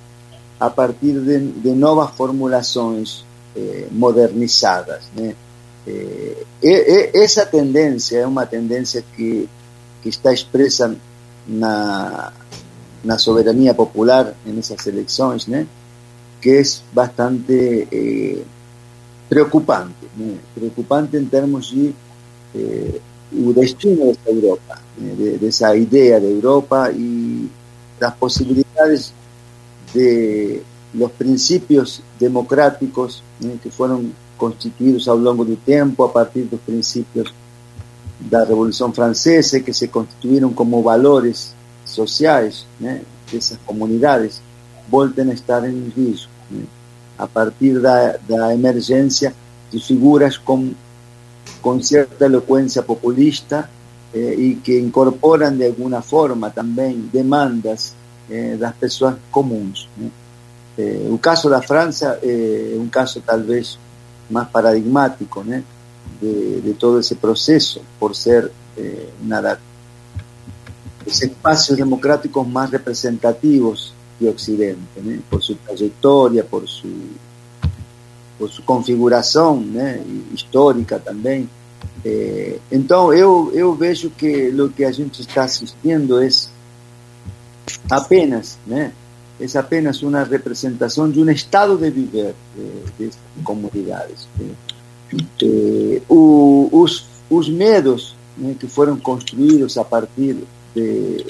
a partir de, de novas formulações eh, modernizadas. Né? Eh, essa tendência é uma tendência que, que está expressa na, na soberania popular nessas eleições, né? Que é bastante eh, preocupante, né? preocupante em termos de eh, o destino dessa Europa, né? de, dessa ideia da Europa e das possibilidades de los principios democráticos eh, que fueron constituidos a lo largo del tiempo a partir de los principios de la Revolución Francesa, que se constituyeron como valores sociales eh, de esas comunidades, vuelven a estar en riesgo eh, a partir de la emergencia de figuras con, con cierta elocuencia populista y que incorporan de alguna forma también demandas eh, das pessoas comuns. Né? Eh, o caso da França é um caso talvez mais paradigmático de, todo esse processo, por ser eh, nada, os espaços democráticos mais representativos de Occidente, né? por sua trajetória, por sua por configuração né? histórica também. Eh, então eu eu vejo que o que a gente está assistindo é apenas, né? É apenas uma representação de um estado de viver de, de comunidades. Eh, o, os, os medos né, que foram construídos a partir de,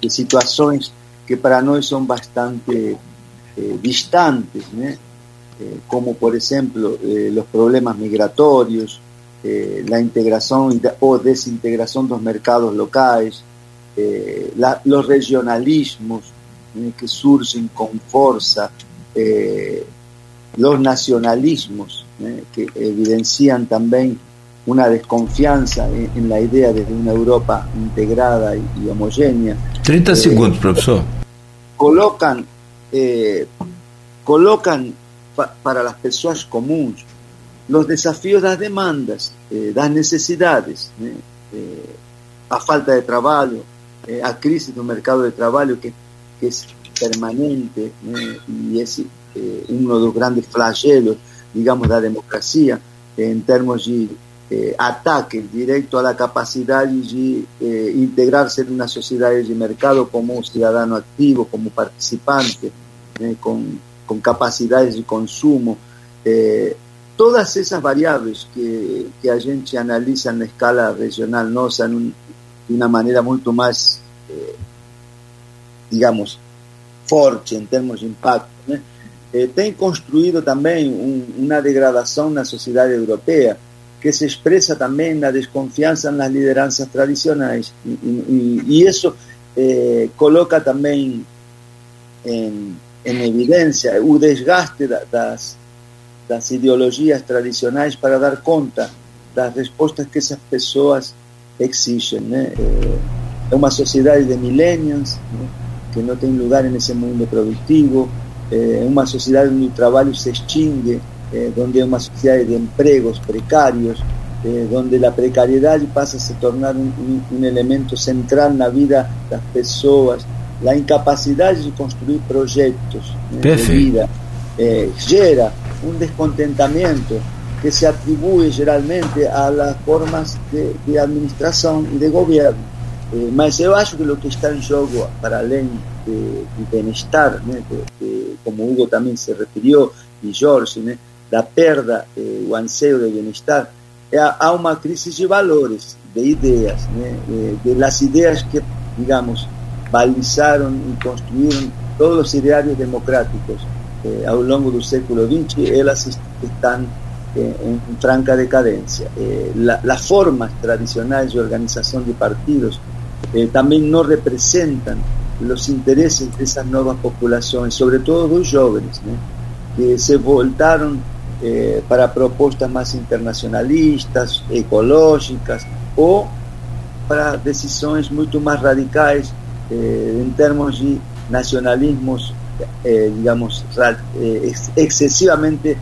de situações que para nós são bastante eh, distantes, né? Eh, como por exemplo eh, os problemas migratórios, eh, a integração ou desintegração dos mercados locais, eh, la, los regionalismos que surgen con fuerza, los nacionalismos que evidencian también una desconfianza en, en, la idea de una Europa integrada y, y homogénea. 30 eh, segundos, profesor. Colocan, eh, colocan pa, para las personas comunes los desafíos das demandas, das necesidades, a falta de trabalho, eh, a crisis del mercado de trabajo que, que es permanente eh, y es eh, uno de los grandes flagelos, digamos, de la democracia en términos de eh, ataque directo a la capacidad de eh, integrarse en una sociedad de mercado como un ciudadano activo, como participante, eh, con, con, capacidades de consumo. todas esas variables que, que a gente analiza en la escala regional, no, o sea, de uma maneira muito mais, eh, digamos, forte em termos de impacto, né? eh, construído também um, uma degradação na sociedade europeia que se expressa também na desconfiança nas lideranças tradicionais. E, e, e isso eh, coloca também em, em, evidência o desgaste das, das ideologias tradicionais para dar conta das respostas que essas pessoas exigem. Né? É uma sociedade de millennials né? que não tem lugar nesse mundo produtivo, é uma sociedade onde o trabalho se extingue, eh, donde hay una sociedad de empleos precarios, eh, donde la precariedad pasa a se tornar un, un, elemento central en la vida de las personas, la incapacidad de construir proyectos eh, de vida eh, genera un descontentamiento que se atribuye generalmente a las formas de, de administración y de gobierno. Eh, mas eu acho que lo que está en juego, para além de, de bienestar, né, de, como Hugo también se refirió, y Jorge, né, da perda, eh, o anseio de bem-estar, é, há uma crise de valores, de ideias, né? de, das ideias que, digamos, balizaram e construíram todos os ideários democráticos eh, ao longo do século XX, elas estão eh, em franca decadência. Eh, formas tradicionais de organização de partidos eh, também não representam os interesses dessas novas populações, sobretudo dos jovens, né? que se voltaram eh, para propuestas más internacionalistas, ecológicas o para decisiones mucho más radicales eh, en términos de nacionalismos, eh, digamos, eh, ex excesivamente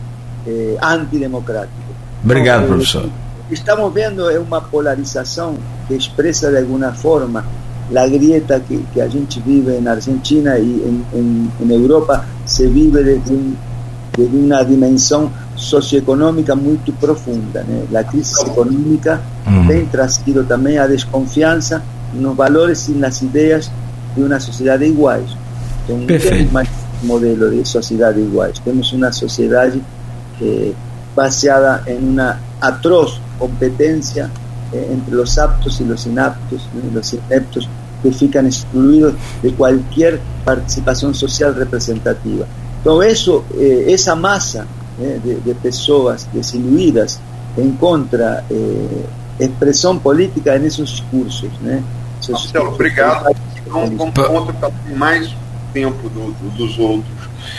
eh, antidemocráticos. Obrigado, professor. Estamos vendo é uma polarização que expressa de alguma forma a grieta que, que a gente vive na Argentina e em, Europa se vive desde, um, desde uma dimensão socioeconômica muito profunda. Né? A crise econômica uhum. tem trazido também a desconfiança nos valores e nas ideias de uma sociedade iguais. Então, não temos mais modelo de sociedade iguais. Temos uma sociedade eh, baseada em uma atroz competência eh, entre os aptos e os inaptos, né? os ineptos que ficam excluídos de qualquer participação social representativa. Então, isso, eh, essa massa eh, de, de, pessoas desiludidas encontra eh, expressão política nesses discursos. Né? Marcelo, obrigado. Vamos, vamos contar mais tempo do, do, dos outros.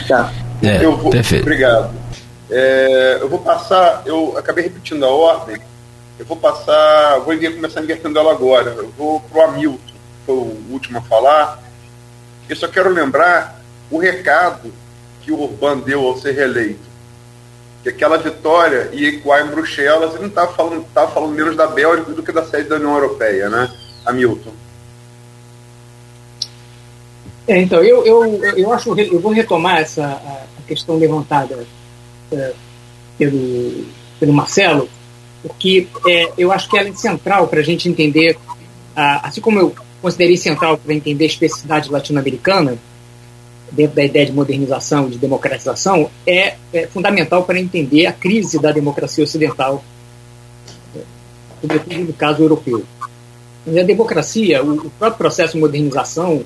Tá. É, eu vou, perfeito. Obrigado. É, eu vou passar, eu acabei repetindo a ordem, eu vou passar, vou começar invertendo ela agora. Eu vou para o Hamilton, que foi o último a falar. Eu só quero lembrar o recado que o Urbano deu ao ser reeleito que aquela vitória ia ecoar em Bruxelas e não estava falando, tava falando menos da Bélgica do que da sede da União Europeia, né, Hamilton? É, então, eu, eu, eu acho eu vou retomar essa a, questão levantada é, pelo, pelo Marcelo, porque é, eu acho que ela é central para a gente entender, assim como eu considerei central para entender a especificidade latino-americana, dentro da ideia de modernização, de democratização, é, é fundamental para entender a crise da democracia ocidental, sobretudo no caso europeu. A democracia, o, próprio processo de modernização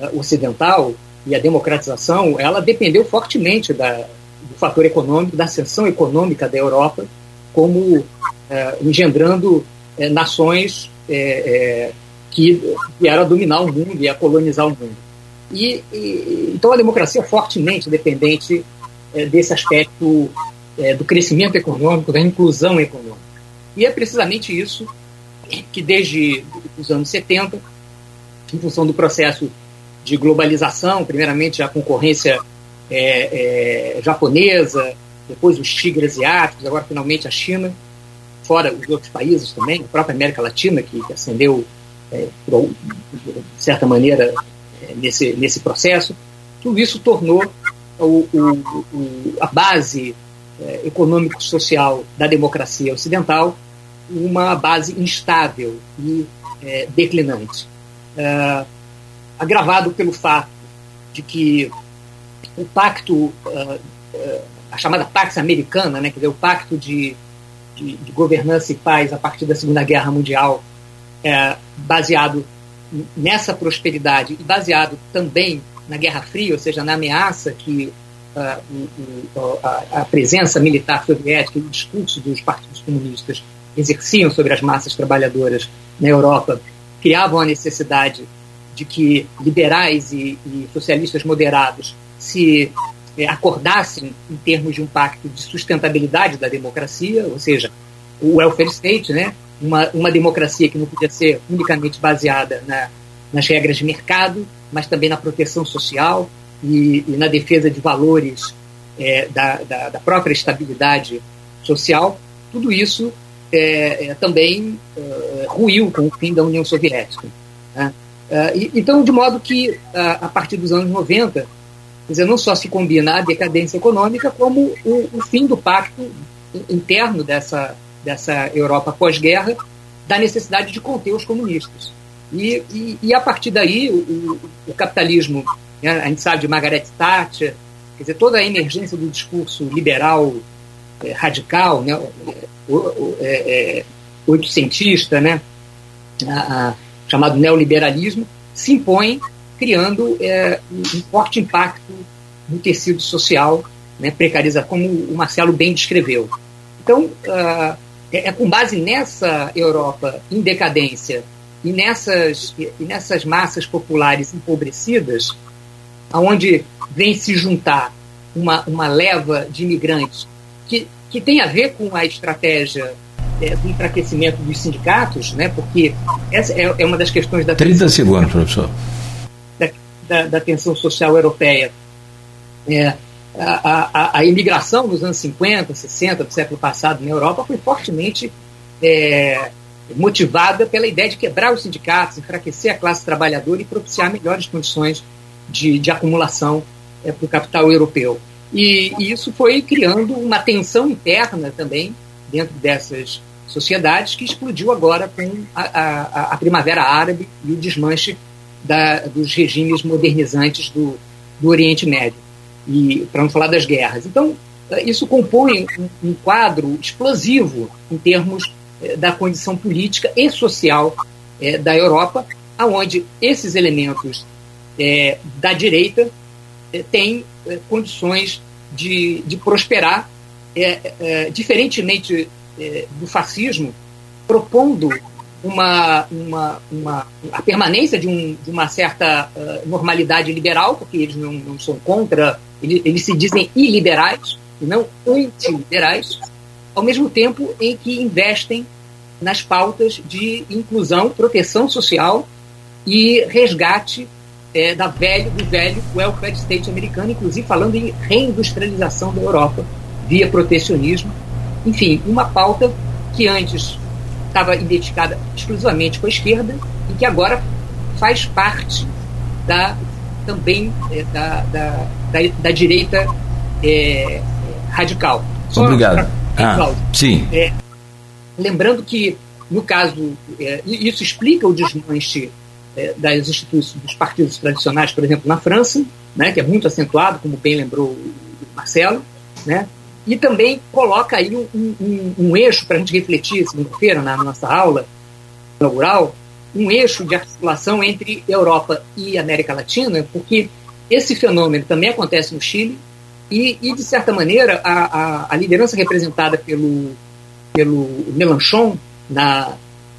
é, ocidental e a democratização, ela dependeu fortemente da, do fator econômico, da ascensão econômica da Europa, como é, engendrando é, nações que vieram dominar o mundo e a colonizar o mundo. E, e, então a democracia é fortemente dependente é, desse aspecto é, do crescimento econômico, da inclusão econômica. E é precisamente isso que desde os anos 70, em função do processo de globalização, primeiramente a concorrência é, é, japonesa, depois os tigres asiáticos, agora finalmente a China, fora os outros países também, a própria América Latina, que, que é, por, de certa maneira, nesse, nesse processo, tudo isso tornou o, o, o, a base é, econômico-social da democracia ocidental uma base instável e é, declinante. É, agravado pelo fato de que o pacto, é, é, a chamada Pax Americana, né, quer dizer, o pacto de, de, de governança e paz a partir da Segunda Guerra Mundial, é, baseado nessa prosperidade e baseado também na Guerra Fria, ou seja, na ameaça que uh, a, a, presença militar soviética e o discurso dos partidos comunistas exerciam sobre as massas trabalhadoras na Europa, criavam a necessidade de que liberais e, e socialistas moderados se é, acordassem em termos de um pacto de sustentabilidade da democracia, ou seja, o welfare state, né? Uma, uma democracia que não podia ser unicamente baseada na, nas regras de mercado, mas também na proteção social e, e na defesa de valores é, da, da, da, própria estabilidade social. Tudo isso é, é também é, ruiu com o fim da União Soviética. Né? É, então, de modo que, a, a partir dos anos 90, Quer dizer, não só se combina a decadência econômica, como o, o fim do pacto interno dessa, dessa Europa pós-guerra, da necessidade de conter os comunistas. E, e, e a partir daí, o, o capitalismo, né, a gente sabe de Margaret Thatcher, quer dizer, toda a emergência do discurso liberal é, radical, né, o, o, é, é, oitocentista, né, a, a, chamado neoliberalismo, se impõe criando é, um forte impacto no tecido social, né, precariza, como o Marcelo bem descreveu. Então, uh, é, é, com base nessa Europa em decadência e nessas, e nessas massas populares empobrecidas, aonde vem se juntar uma, uma leva de imigrantes que, que tem a ver com a estratégia é, do enfraquecimento dos sindicatos, né, porque essa é, é uma das questões da... 30 segundos, professor da, da tensão social europeia. É, a, a, a, imigração nos anos 50, 60 do século passado na Europa foi fortemente é, motivada pela ideia de quebrar os sindicatos, enfraquecer a classe trabalhadora e propiciar melhores condições de, de acumulação é, para o capital europeu. E, e, isso foi criando uma tensão interna também dentro dessas sociedades que explodiu agora com a, a, a Primavera Árabe e o desmanche da, dos regimes modernizantes do, do Oriente Médio, e para não falar das guerras. Então, eh, isso compõe um, quadro explosivo em termos eh, da condição política e social eh, da Europa, aonde esses elementos da direita têm condições de, de prosperar, diferentemente do fascismo, propondo uma, uma, uma, a permanência de, um, de uma certa uh, normalidade liberal, porque eles não, não são contra, eles, eles se dizem iliberais e não antiliberais, ao mesmo tempo em que investem nas pautas de inclusão, proteção social e resgate é, da velho, do velho welfare state americano, inclusive falando em reindustrialização da Europa via protecionismo. Enfim, uma pauta que antes estava identificada exclusivamente com a esquerda e que agora faz parte da também é, da, da, da, da, direita é, radical. Só Obrigado. Pra, ah, sim. É, lembrando que, no caso, é, isso explica o desmanche é, das instituições dos partidos tradicionais, por exemplo, na França, né, que é muito acentuado, como bem lembrou o Marcelo, né, e também coloca aí um, um, um eixo para a gente refletir segunda-feira na nossa aula inaugural, um eixo de articulação entre Europa e América Latina, porque esse fenômeno também acontece no Chile e, e de certa maneira, a, a, a, liderança representada pelo, pelo Mélenchon na,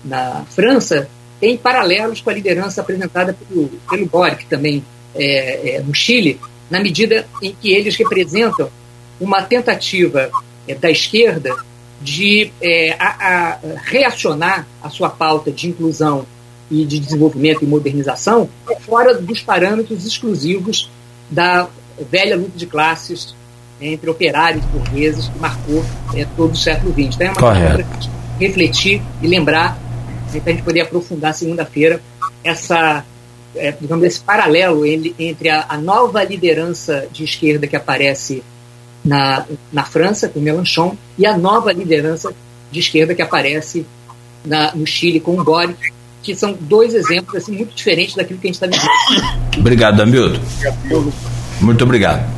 na França tem paralelos com a liderança apresentada pelo, pelo Boric também é, é, no Chile, na medida em que eles representam uma tentativa é, da esquerda de é, a, a reacionar a sua pauta de inclusão e de desenvolvimento e modernização fora dos parâmetros exclusivos da velha luta de classes entre operários e burgueses que marcou é, todo o século XX. Então é uma Correto. refletir e lembrar né, para a gente poder aprofundar segunda-feira essa é, digamos esse paralelo entre a, a nova liderança de esquerda que aparece na, na França, com Mélenchon, e a nova liderança de esquerda que aparece na, no Chile com o Boric, que são dois exemplos assim, muito diferentes daquilo que a gente está vivendo. Obrigado, Hamilton. Muito obrigado.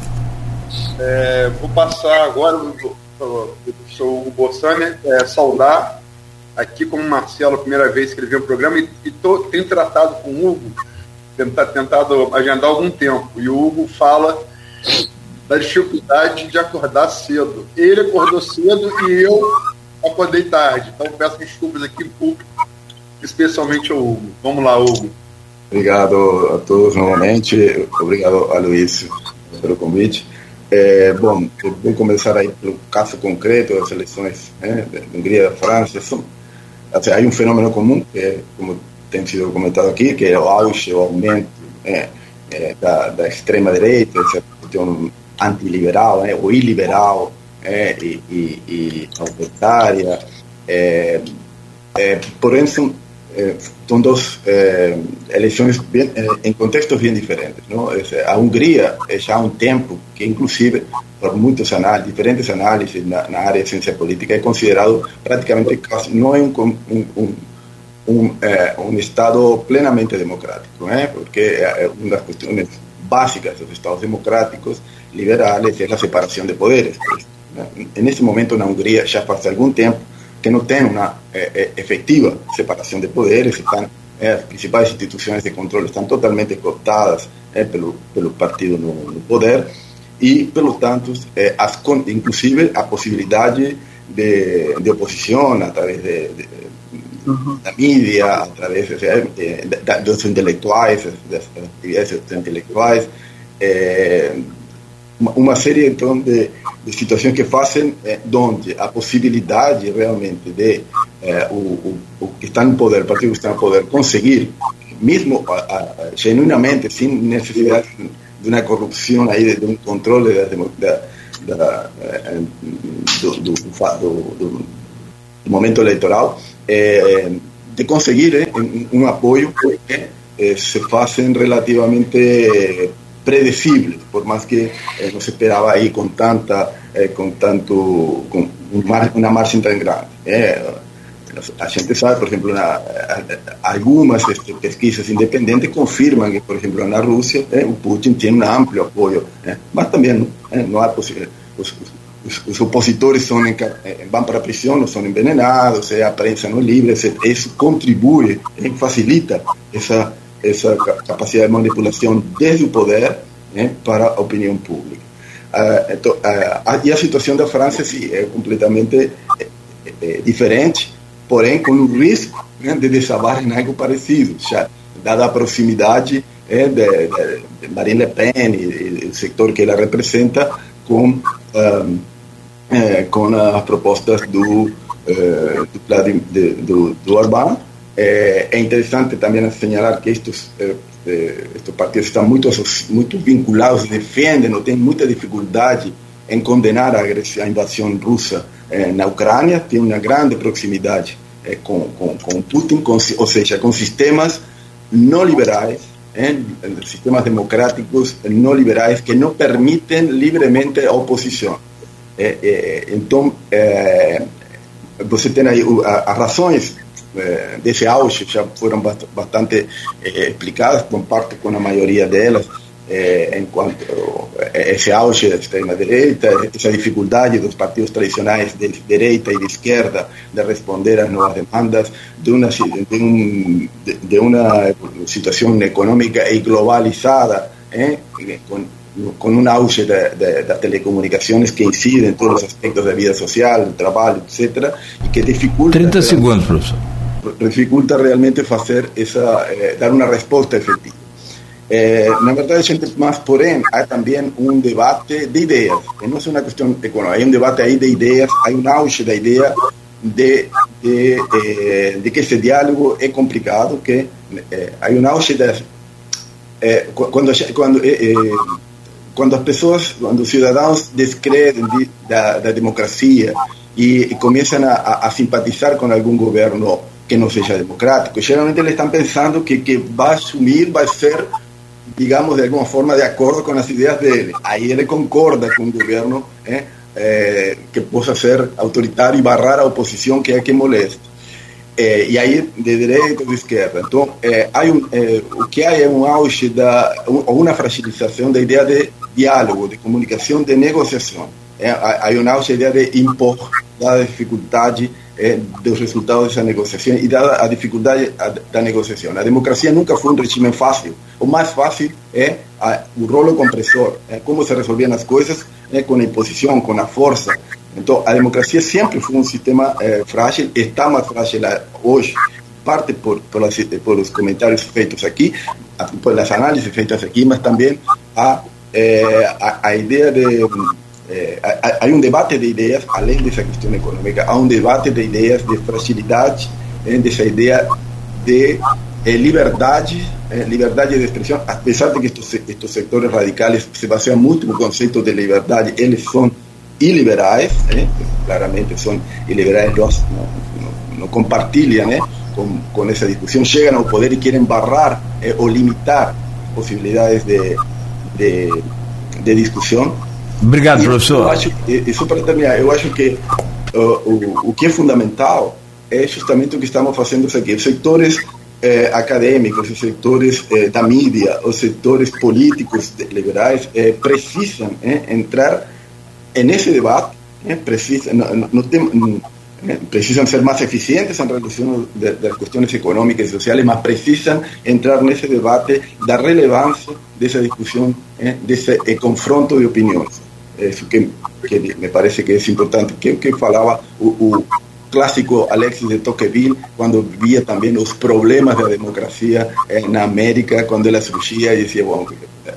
É, vou passar agora para o professor Hugo Bossani, é, saudar aqui como Marcelo, a primeira vez que ele veio o programa, e, e tô, tenho tratado com o Hugo, tentado, tentado agendar algum tempo. E o Hugo fala da dificuldade de acordar cedo. Ele acordou cedo e eu acordei tarde. Então peço desculpas aqui público, especialmente ao Hugo. Vamos lá, Hugo. Obrigado a todos novamente. Obrigado a Luiz pelo convite. É, bom, vou começar aí pelo caso concreto das eleições né, da Hungria e da França. São, assim, há um fenômeno comum, que é, como tem sido comentado aqui, que é o auge, o aumento é, é, da, da extrema-direita, essa questão antiliberal, né, ou iliberal, é, e, e, e autoritária. É, é, porém, são, é, são duas é, eleições bem, é, em contextos bem diferentes. Não? A Hungria já há um tempo que, inclusive, por muitos análises, diferentes análises na, na área de ciência política, é considerado praticamente não é um, um, um um, é, um Estado plenamente democrático, né? porque é uma das questões básicas dos Estados democráticos liberales é a separação de poderes. Né? Nesse momento, na Hungria, já faz algum tempo que não tem uma é, efetiva separação de poderes, estão, é, as principais instituições de controle estão totalmente cooptadas é, pelo, pelo partido no, no poder e, pelo tanto, é, as, inclusive a possibilidade de, de oposição através de, de da mídia, através de, dos intelectuais, das atividades intelectuais, é, uma série então de, de situações que fazem é, onde a possibilidade realmente de é, o, que está no poder, o partido que está no poder, conseguir, mesmo genuinamente, sem necessidade de uma corrupção aí, de um controle da, do, momento eleitoral, eh, de conseguir eh, un apoyo que eh, se fazem relativamente predecibles, por más que eh, no se esperaba ahí con tanta, eh, con tanto, con un mar, una margen tan grande. Eh. A gente sabe, por exemplo, na, algumas este, pesquisas independentes confirman que, por exemplo, na Rússia, eh, o Putin tem um amplo apoio, eh, mas também eh, não há possibilidade. Os, os, os opositores são, eh, vão para a prisão, não são envenenados, a prensa não é livre, isso contribui, facilita essa, essa capacidade de manipulação desde o poder né, para a opinião pública. Uh, então, uh, e a situação da França sim, é completamente é, diferente, porém com o risco né, de desabar em algo parecido, já, dada a proximidade é, de, de, Marine Le Pen e, e, o setor que ela representa com um, é, com as propostas do, do, do, do Orbán. É, é, interessante também asseñalar que estes, é, é, estes partidos estão muito, muito vinculados, defendem, não têm muita dificuldade em condenar a, invasão russa na Ucrânia, tem uma grande proximidade com, com, com Putin, com, ou seja, com sistemas não liberais, sistemas democráticos não liberais que não permitem livremente a oposição. Então, você tem aí as razões é, desse auge já foram bastante é, explicadas, comparto com a maioria delas, é, enquanto esse auge da extrema-direita, essa dificuldade dos partidos tradicionais de direita e de esquerda de responder às novas demandas, de uma, de, um, de, de uma situação econômica e globalizada, com con un auge de, de, de, telecomunicaciones que incide en todos los aspectos de vida social, de trabajo, etcétera, y que dificulta 30 segundos, professor. Dificulta realmente fazer essa eh, dar uma resposta efetiva. Eh, na verdade, gente, mas porém, há também um debate de ideias, não é uma questão econômica, há um debate aí de ideias, há um auge da ideia de, de, eh, de que esse diálogo é complicado, que eh, há um auge de, eh, quando, quando eh, quando as pessoas, quando os cidadãos descreem de, da, da, democracia e, e começam a, a, simpatizar com algum governo que não seja democrático, geralmente eles estão pensando que que vai assumir vai ser, digamos, de alguma forma de acordo com as ideias dele. Aí ele concorda com um governo eh, eh, que possa ser autoritário e barrar a oposição que é que molesta. É, e aí de direita ou de esquerda. Então, é, um, é, o que há é um auge da, uma fragilização da ideia de diálogo, de comunicação, de negociação. É, há um auge da ideia de impor, da dificuldade é, dos resultados dessa negociação e dada a dificuldade da negociação. A democracia nunca foi um regime fácil. O mais fácil é a, o rolo compressor, é como se resolviam as coisas é, com a imposição, com a força. Então, democracia sempre foi um sistema frágil, está mais frágil hoje, parte por, por, as, por os comentários feitos aqui, por as análises feitas aqui, mas também a, a, a de eh, hay un debate de ideas, além dessa questão econômica, há um debate de ideias de fragilidade, eh, dessa ideia de eh, liberdade, liberdade de expressão, apesar de que estes, estes sectores radicais se baseiam muito no conceito de liberdade, eles são iliberais, claramente são iliberais, não, não, não compartilham com, com essa discussão, poder e querem barrar eh, ou limitar possibilidades de, de, de Obrigado, professor. Eu acho, e só para terminar, eu acho que uh, o, o que é fundamental é justamente o que estamos fazendo aqui. Os setores eh, acadêmicos, os setores eh, da mídia, os setores políticos liberais eh, precisam eh, entrar nesse debate, eh, precisam, não, não tem, eh, precisam ser mais eficientes em redução das questões econômicas e sociais, mas precisam entrar nesse debate da relevância dessa discussão, desse confronto de opiniões isso que, que me parece que é importante, que, que falava o, o clássico Alexis de Tocqueville, quando via também os problemas da democracia eh, na América, quando ela surgia e dizia, bom,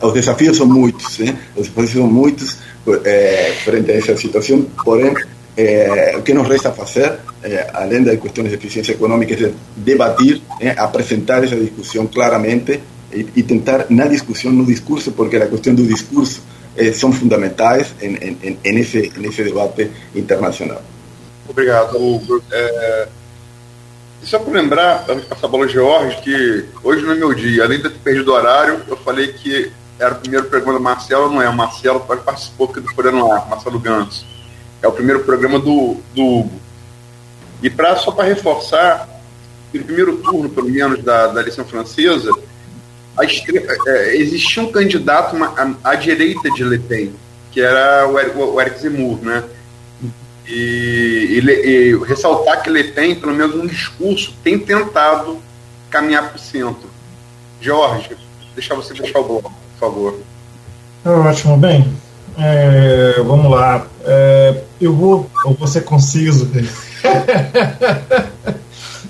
os desafios são muitos, né? os desafios são muitos eh, frente a essa situação, porém, eh, o que nos resta fazer, eh, além das questões de eficiência econômica, é debatir, eh, apresentar essa discussão claramente e, e tentar na discussão, no discurso, porque a questão do discurso eh, são fundamentais em, em, em, esse, nesse debate internacional. Obrigado, Hugo. É, só para lembrar, essa bola George, que hoje no meu dia, além de ter perdido o horário, eu falei que era o primeiro programa do Marcelo, não é? O Marcelo participou aqui do Furando Ar, Marcelo Gans. É o primeiro programa do, do Hugo. E pra, só para reforçar, no primeiro turno, pelo menos, da, da eleição francesa, é, existia um candidato à, à, direita de Le Pen, que era o o Eric Zemmour, né? E, e, e, ressaltar que Le Pen, pelo menos no discurso, tem tentado caminhar para o centro. Jorge, deixar você fechar o bloco, por favor. Ótimo, bem. É, vamos lá. É, eu vou, eu vou ser conciso.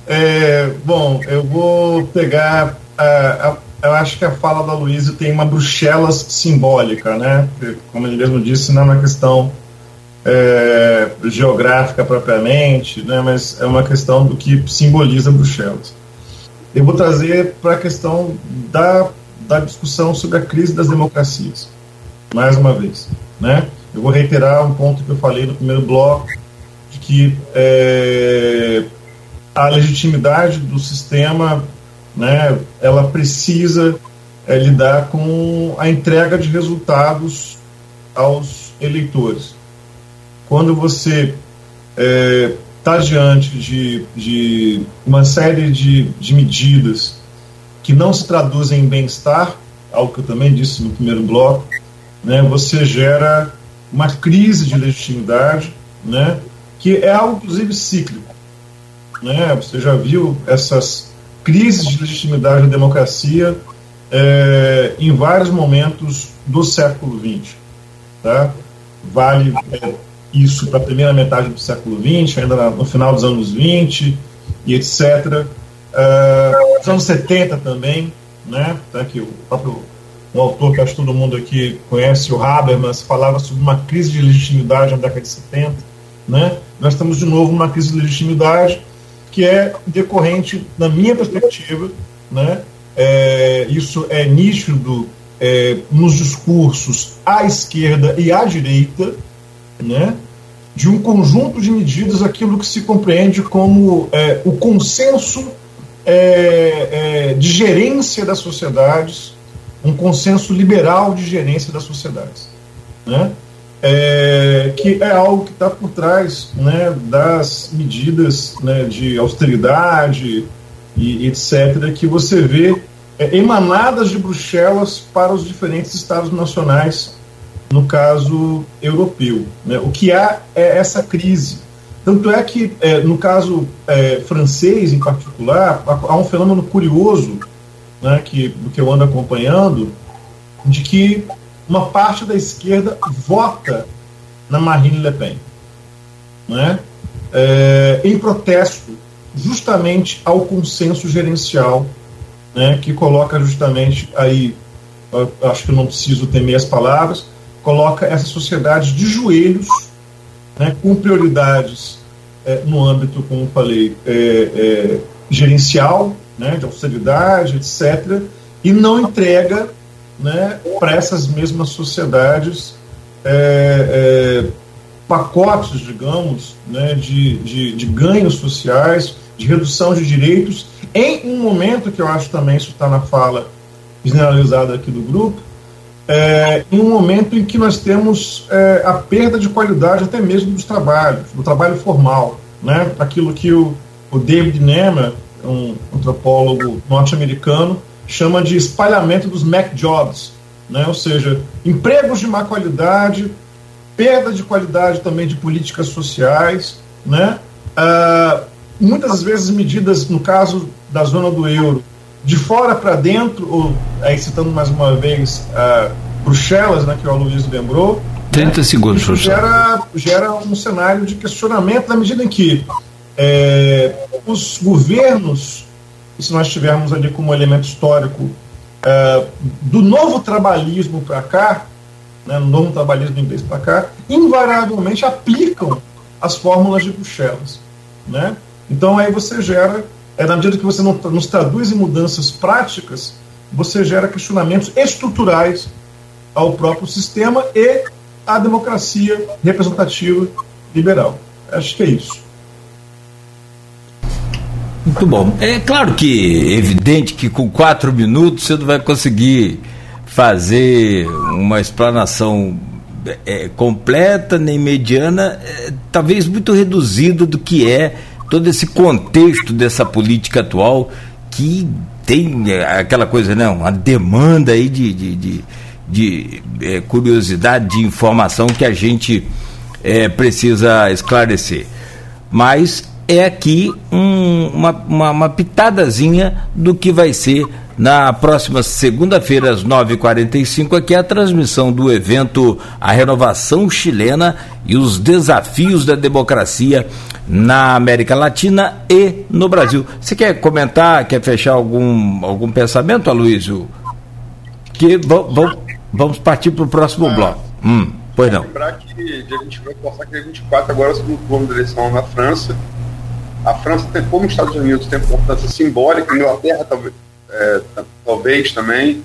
é, bom, eu vou pegar a, a eu acho que a fala da Luísa tem uma bruxelas simbólica, né? Como ele mesmo disse, não é uma questão é, geográfica propriamente, né? mas é uma questão do que simboliza Bruxelas. Eu vou trazer para a questão da, da discussão sobre a crise das democracias, mais uma vez. Né? Eu vou reiterar um ponto que eu falei no primeiro bloco, de que é, a legitimidade do sistema né, ela precisa é, lidar com a entrega de resultados aos eleitores. Quando você está é, diante de, de uma série de, de medidas que não se traduzem em bem-estar, algo que eu também disse no primeiro bloco, né, você gera uma crise de legitimidade, né, que é algo, inclusive, cíclico. Né? Você já viu essas crises de legitimidade da democracia é, em vários momentos do século XX. Tá? Vale é, isso para a primeira metade do século XX, ainda no final dos anos 20 e etc. É, nos anos 70 também, né? Tá, que o próprio um autor que acho que todo mundo aqui conhece, o Habermas, falava sobre uma crise de legitimidade na década de 70. Né? Nós estamos de novo numa crise de legitimidade que é decorrente, na minha perspectiva, né, é, isso é nítido é, nos discursos à esquerda e à direita, né, de um conjunto de medidas, aquilo que se compreende como é, o consenso é, é, de gerência das sociedades, um consenso liberal de gerência das sociedades. Né? É, que é algo que está por trás né, das medidas né, de austeridade e etc., que você vê é, emanadas de Bruxelas para os diferentes estados nacionais, no caso europeu. Né? O que há é essa crise Tanto é que, é, no caso é, francês em particular, há um fenômeno curioso né, que, que eu ando acompanhando, de que uma parte da esquerda vota na Marine Le Pen, né, é, em protesto justamente ao consenso gerencial, né, que coloca justamente aí, acho que não preciso ter meias palavras, coloca essa sociedade de joelhos, né, com prioridades é, no âmbito, como falei, é, é, gerencial, né, de austeridade, etc., e não entrega né, para essas mesmas sociedades é, é, pacotes, digamos, né, de, de, de, ganhos sociais, de redução de direitos, em um momento que eu acho também isso está na fala generalizada aqui do grupo, é, em um momento em que nós temos é, a perda de qualidade até mesmo dos trabalhos, do trabalho formal, né? aquilo que o, o David Nemer, um antropólogo norte-americano, chama de espalhamento dos Mac Jobs, né? ou seja, empregos de má qualidade, perda de qualidade também de políticas sociais, né? Ah, muitas vezes medidas, no caso da zona do euro, de fora para dentro, ou aí citando mais uma vez uh, Bruxelas, né, que o Aloysio lembrou. 30 né, segundos, isso gera, gera um cenário de questionamento na medida em que é, os governos, se nós tivermos ali como elemento histórico é, do novo trabalhismo para cá, né, no novo trabalhismo inglês para cá, invariavelmente aplicam as fórmulas de Bruxelas. Né? Então aí você gera é na medida que você não nos traduz em mudanças práticas, você gera questionamentos estruturais ao próprio sistema e à democracia representativa liberal. Acho que é isso. Muito bom. É claro que é evidente que com quatro minutos você não vai conseguir fazer uma explanação é, completa nem mediana, é, talvez muito reduzido do que é todo esse contexto dessa política atual que tem é, aquela coisa, né, uma demanda aí de, de, de, de é, curiosidade, de informação que a gente é, precisa esclarecer. Mas é aqui um, uma, uma, uma pitadazinha do que vai ser na próxima segunda-feira, às 9h45, aqui é a transmissão do evento A Renovação Chilena e os Desafios da Democracia na América Latina e no Brasil. Você quer comentar, quer fechar algum, algum pensamento, Aloysio? Que vamos partir para o próximo ah, bloco. Hum, pois não. Lembrar que dia 22, passar que dia 24 agora é o segundo turno da eleição na França. A França como os Estados Unidos, tem importância simbólica, a Inglaterra talvez, é, talvez também.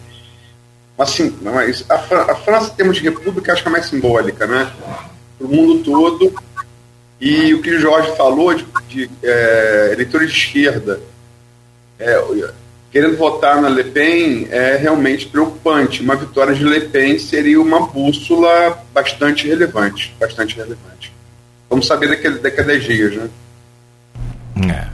Mas, sim, mas a, a França, em termos de república, acho que é mais simbólica, né? Para o mundo todo, e o que o Jorge falou de, de é, eleitores de esquerda é, querendo votar na Le Pen é realmente preocupante. Uma vitória de Le Pen seria uma bússola bastante relevante. Bastante relevante. Vamos saber daqui, daqui a 10 dias, né? É.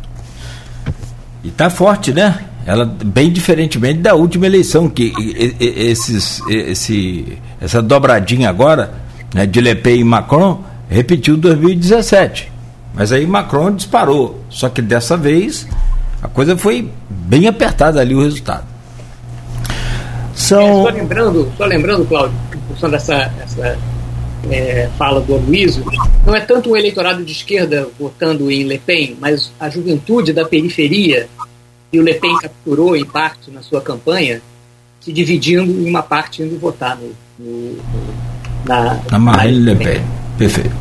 E tá forte, né? Ela bem diferentemente da última eleição, que esses, esse, essa dobradinha agora, né, de Le Pen e Macron, repetiu 2017. Mas aí Macron disparou. Só que dessa vez a coisa foi bem apertada ali o resultado. São... É, só lembrando, só lembrando, Cláudio, em função dessa essa, é, fala do Aloysio, não é tanto o eleitorado de esquerda votando em Le Pen, mas a juventude da periferia que o Le Pen capturou em parte na sua campanha, se dividindo em uma parte indo votar no, no, no na, na Marine Le Pen. Perfeito.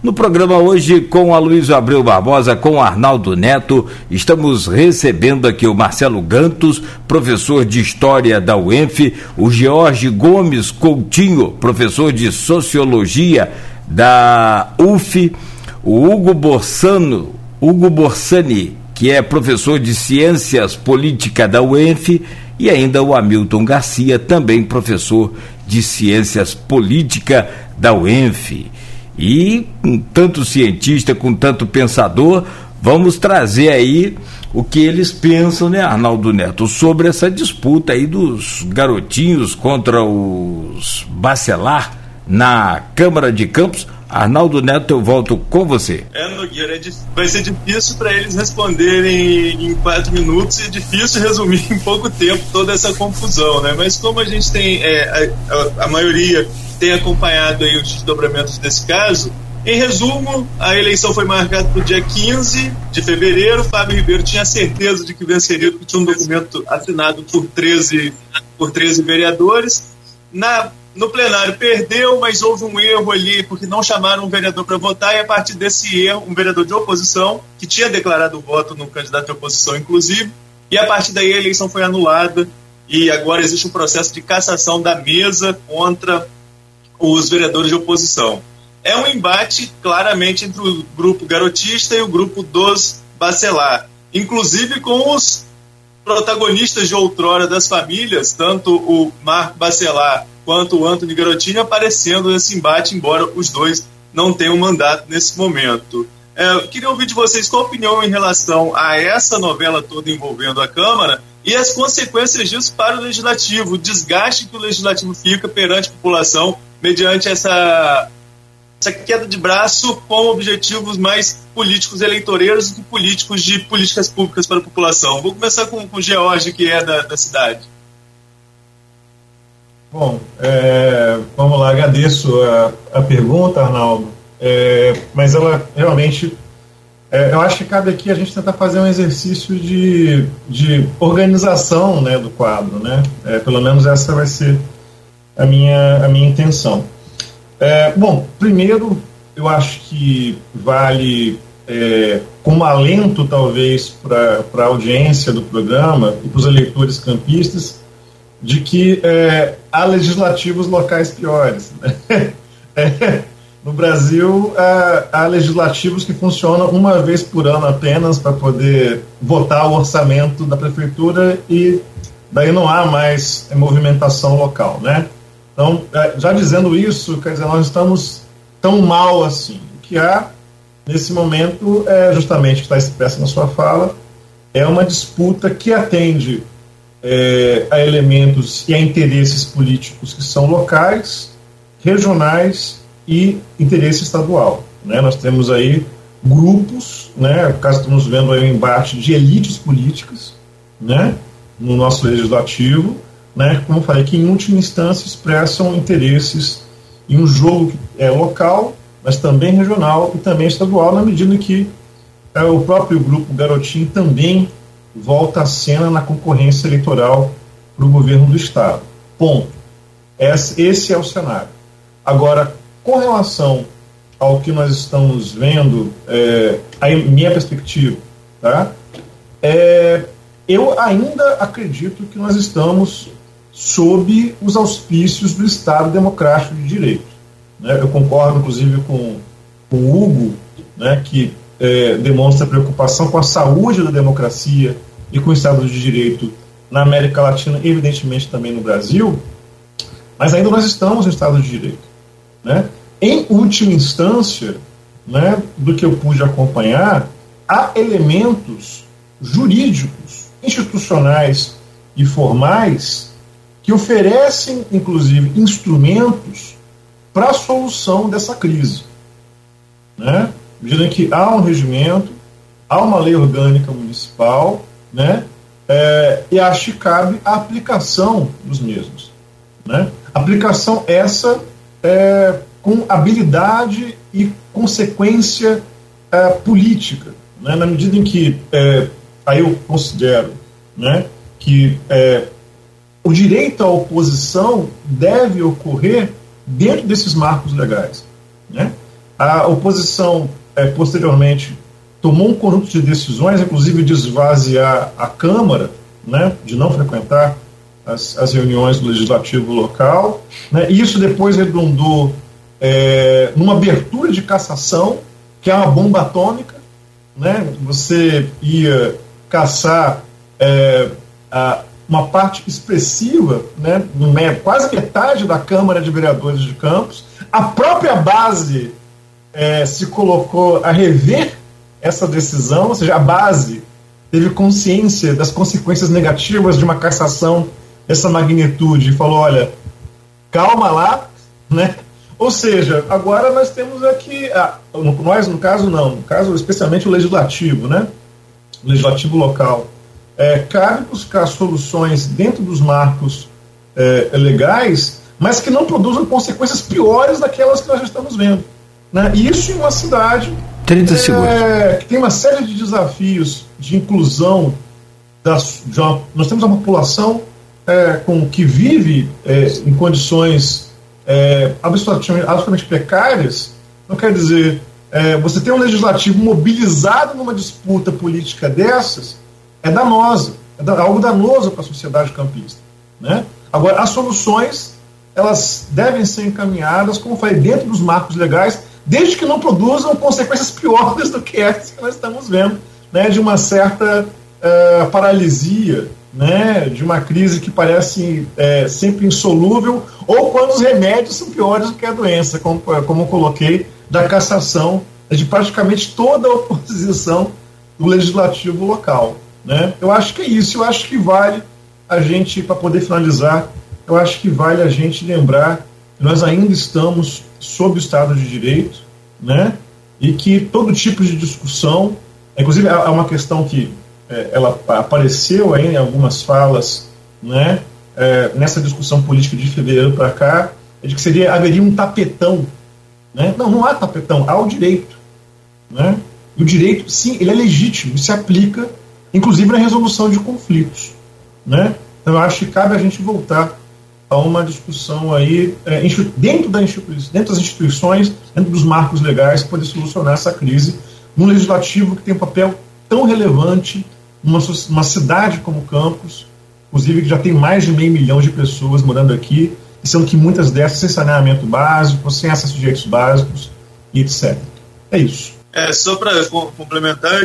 No programa hoje, com a Luiz Abreu Barbosa, com Arnaldo Neto, estamos recebendo aqui o Marcelo Gantos, professor de História da UENF, o George Gomes Coutinho, professor de Sociologia da UF, o Hugo Borsano, Hugo Borsani, que é professor de Ciências Política da UENF, e ainda o Hamilton Garcia, também professor de Ciências Política da UENF. E com tanto cientista, com tanto pensador, vamos trazer aí o que eles pensam, né, Arnaldo Neto, sobre essa disputa aí dos garotinhos contra os Bacelar na Câmara de Campos, Arnaldo Neto, eu volto com você. É, Nogueira, é vai ser difícil para eles responderem em quatro minutos e difícil resumir em pouco tempo toda essa confusão, né? Mas como a gente tem, é, a, a, maioria tem acompanhado aí os desdobramentos desse caso, em resumo, a eleição foi marcada para o dia 15 de fevereiro. Fábio Ribeiro tinha certeza de que venceria, porque tinha um documento assinado por 13, por 13 vereadores. Na no plenário perdeu, mas houve um erro ali, porque não chamaram um vereador para votar, e a partir desse erro, um vereador de oposição, que tinha declarado o voto no candidato de oposição, inclusive, e a partir daí a eleição foi anulada, e agora existe um processo de cassação da mesa contra os vereadores de oposição. É um embate claramente entre o grupo garotista e o grupo dos Bacelar, inclusive com os protagonistas de outrora das famílias, tanto o Marco Bacelar quanto o Anthony Garotinho aparecendo nesse embate, embora os dois não tenham mandato nesse momento. É, queria ouvir de vocês qual a opinião em relação a essa novela toda envolvendo a Câmara e as consequências disso para o Legislativo, o desgaste que o Legislativo fica perante a população mediante essa, essa queda de braço com objetivos mais políticos eleitoreiros do que políticos de políticas públicas para a população. Vou começar com, o George, que é da, da cidade. Bom, é, vamos lá, agradeço a, a pergunta, Arnaldo, é, mas ela realmente, é, eu acho que cabe aqui a gente tentar fazer um exercício de, de organização né, do quadro, né? É, pelo menos essa vai ser a minha, a minha intenção. É, bom, primeiro, eu acho que vale é, como alento, talvez, para a audiência do programa e para os eleitores campistas, de que é, há legislativos locais piores. Né? É, no Brasil, há, há, legislativos que funcionam uma vez por ano apenas para poder votar o orçamento da prefeitura e daí não há mais movimentação local, né? Então, é, já dizendo isso, quer dizer, nós estamos tão mal assim. O que há nesse momento é justamente que está expresso na sua fala, é uma disputa que atende é, a elementos e a interesses políticos que são locais, regionais e interesse estadual. Né? Nós temos aí grupos, né? caso estamos vendo aí um embate de elites políticas né? no nosso legislativo, né? como eu falei, que em última instância expressam interesses em um jogo que é local, mas também regional e também estadual, na medida em que é, o próprio grupo Garotinho também volta à cena na concorrência eleitoral para o governo do Estado. Ponto. Esse é o cenário. Agora, com relação ao que nós estamos vendo, é, a minha perspectiva, tá? É, eu ainda acredito que nós estamos sob os auspícios do Estado Democrático de Direito. Né? Eu concordo, inclusive, com, com o Hugo, né, que é, demonstra preocupação com a saúde da democracia e com o Estado de Direito na América Latina, evidentemente também no Brasil, mas ainda nós estamos no Estado de Direito. Né? Em última instância, né, do que eu pude acompanhar, há elementos jurídicos, institucionais e formais que oferecem, inclusive, instrumentos para a solução dessa crise. Né? que há um regimento, há uma lei orgânica municipal, né? É, e acho que cabe a aplicação dos mesmos. Né? Aplicação essa é, com habilidade e consequência é, política, né? na medida em que é, aí eu considero né, que é, o direito à oposição deve ocorrer dentro desses marcos legais. Né? A oposição é, posteriormente tomou um conjunto de decisões, inclusive de esvaziar a Câmara, né, de não frequentar as, as reuniões do legislativo local. Né, e isso depois redundou é, numa abertura de cassação, que é uma bomba atômica. Né, você ia caçar é, a, uma parte expressiva, né, quase metade da Câmara de Vereadores de Campos, a própria base é, se colocou a rever essa decisão, ou seja, a base teve consciência das consequências negativas de uma cassação dessa magnitude e falou: olha, calma lá, né? Ou seja, agora nós temos aqui, ah, nós no caso não, no caso especialmente o legislativo, né? O legislativo local. É, cabe buscar soluções dentro dos marcos é, legais, mas que não produzam consequências piores daquelas que nós já estamos vendo. Né? Isso em uma cidade 30 segundos. É, que tem uma série de desafios de inclusão. Das, de uma, nós temos uma população é, com, que vive é, em condições é, absolutamente, absolutamente precárias. Não quer dizer, é, você tem um legislativo mobilizado numa disputa política dessas, é danosa, é algo danoso para a sociedade campista. Né? Agora, as soluções elas devem ser encaminhadas, como eu falei, dentro dos marcos legais, desde que não produzam consequências piores do que essas que nós estamos vendo, né, de uma certa uh, paralisia, né, de uma crise que parece é, sempre insolúvel, ou quando os remédios são piores do que a doença, como, como eu coloquei, da cassação de praticamente toda a oposição do legislativo local. Né? Eu acho que é isso, eu acho que vale a gente, para poder finalizar, eu acho que vale a gente lembrar que nós ainda estamos sob o Estado de Direito, né? E que todo tipo de discussão, inclusive é uma questão que é, ela apareceu aí em algumas falas, né? É, nessa discussão política de fevereiro para cá, é de que seria haveria um tapetão, né? Não, não há tapetão, há o direito, né? E o direito, sim, ele é legítimo, se aplica, inclusive na resolução de conflitos, né? Então eu acho que cabe a gente voltar a uma discussão aí é, dentro, da dentro das instituições, dentro dos marcos legais, para poder solucionar essa crise num legislativo que tem um papel tão relevante numa uma cidade como Campos, inclusive que já tem mais de meio milhão de pessoas morando aqui, sendo que muitas dessas sem saneamento básico, sem acesso a direitos básicos e etc. É isso. É, só para complementar,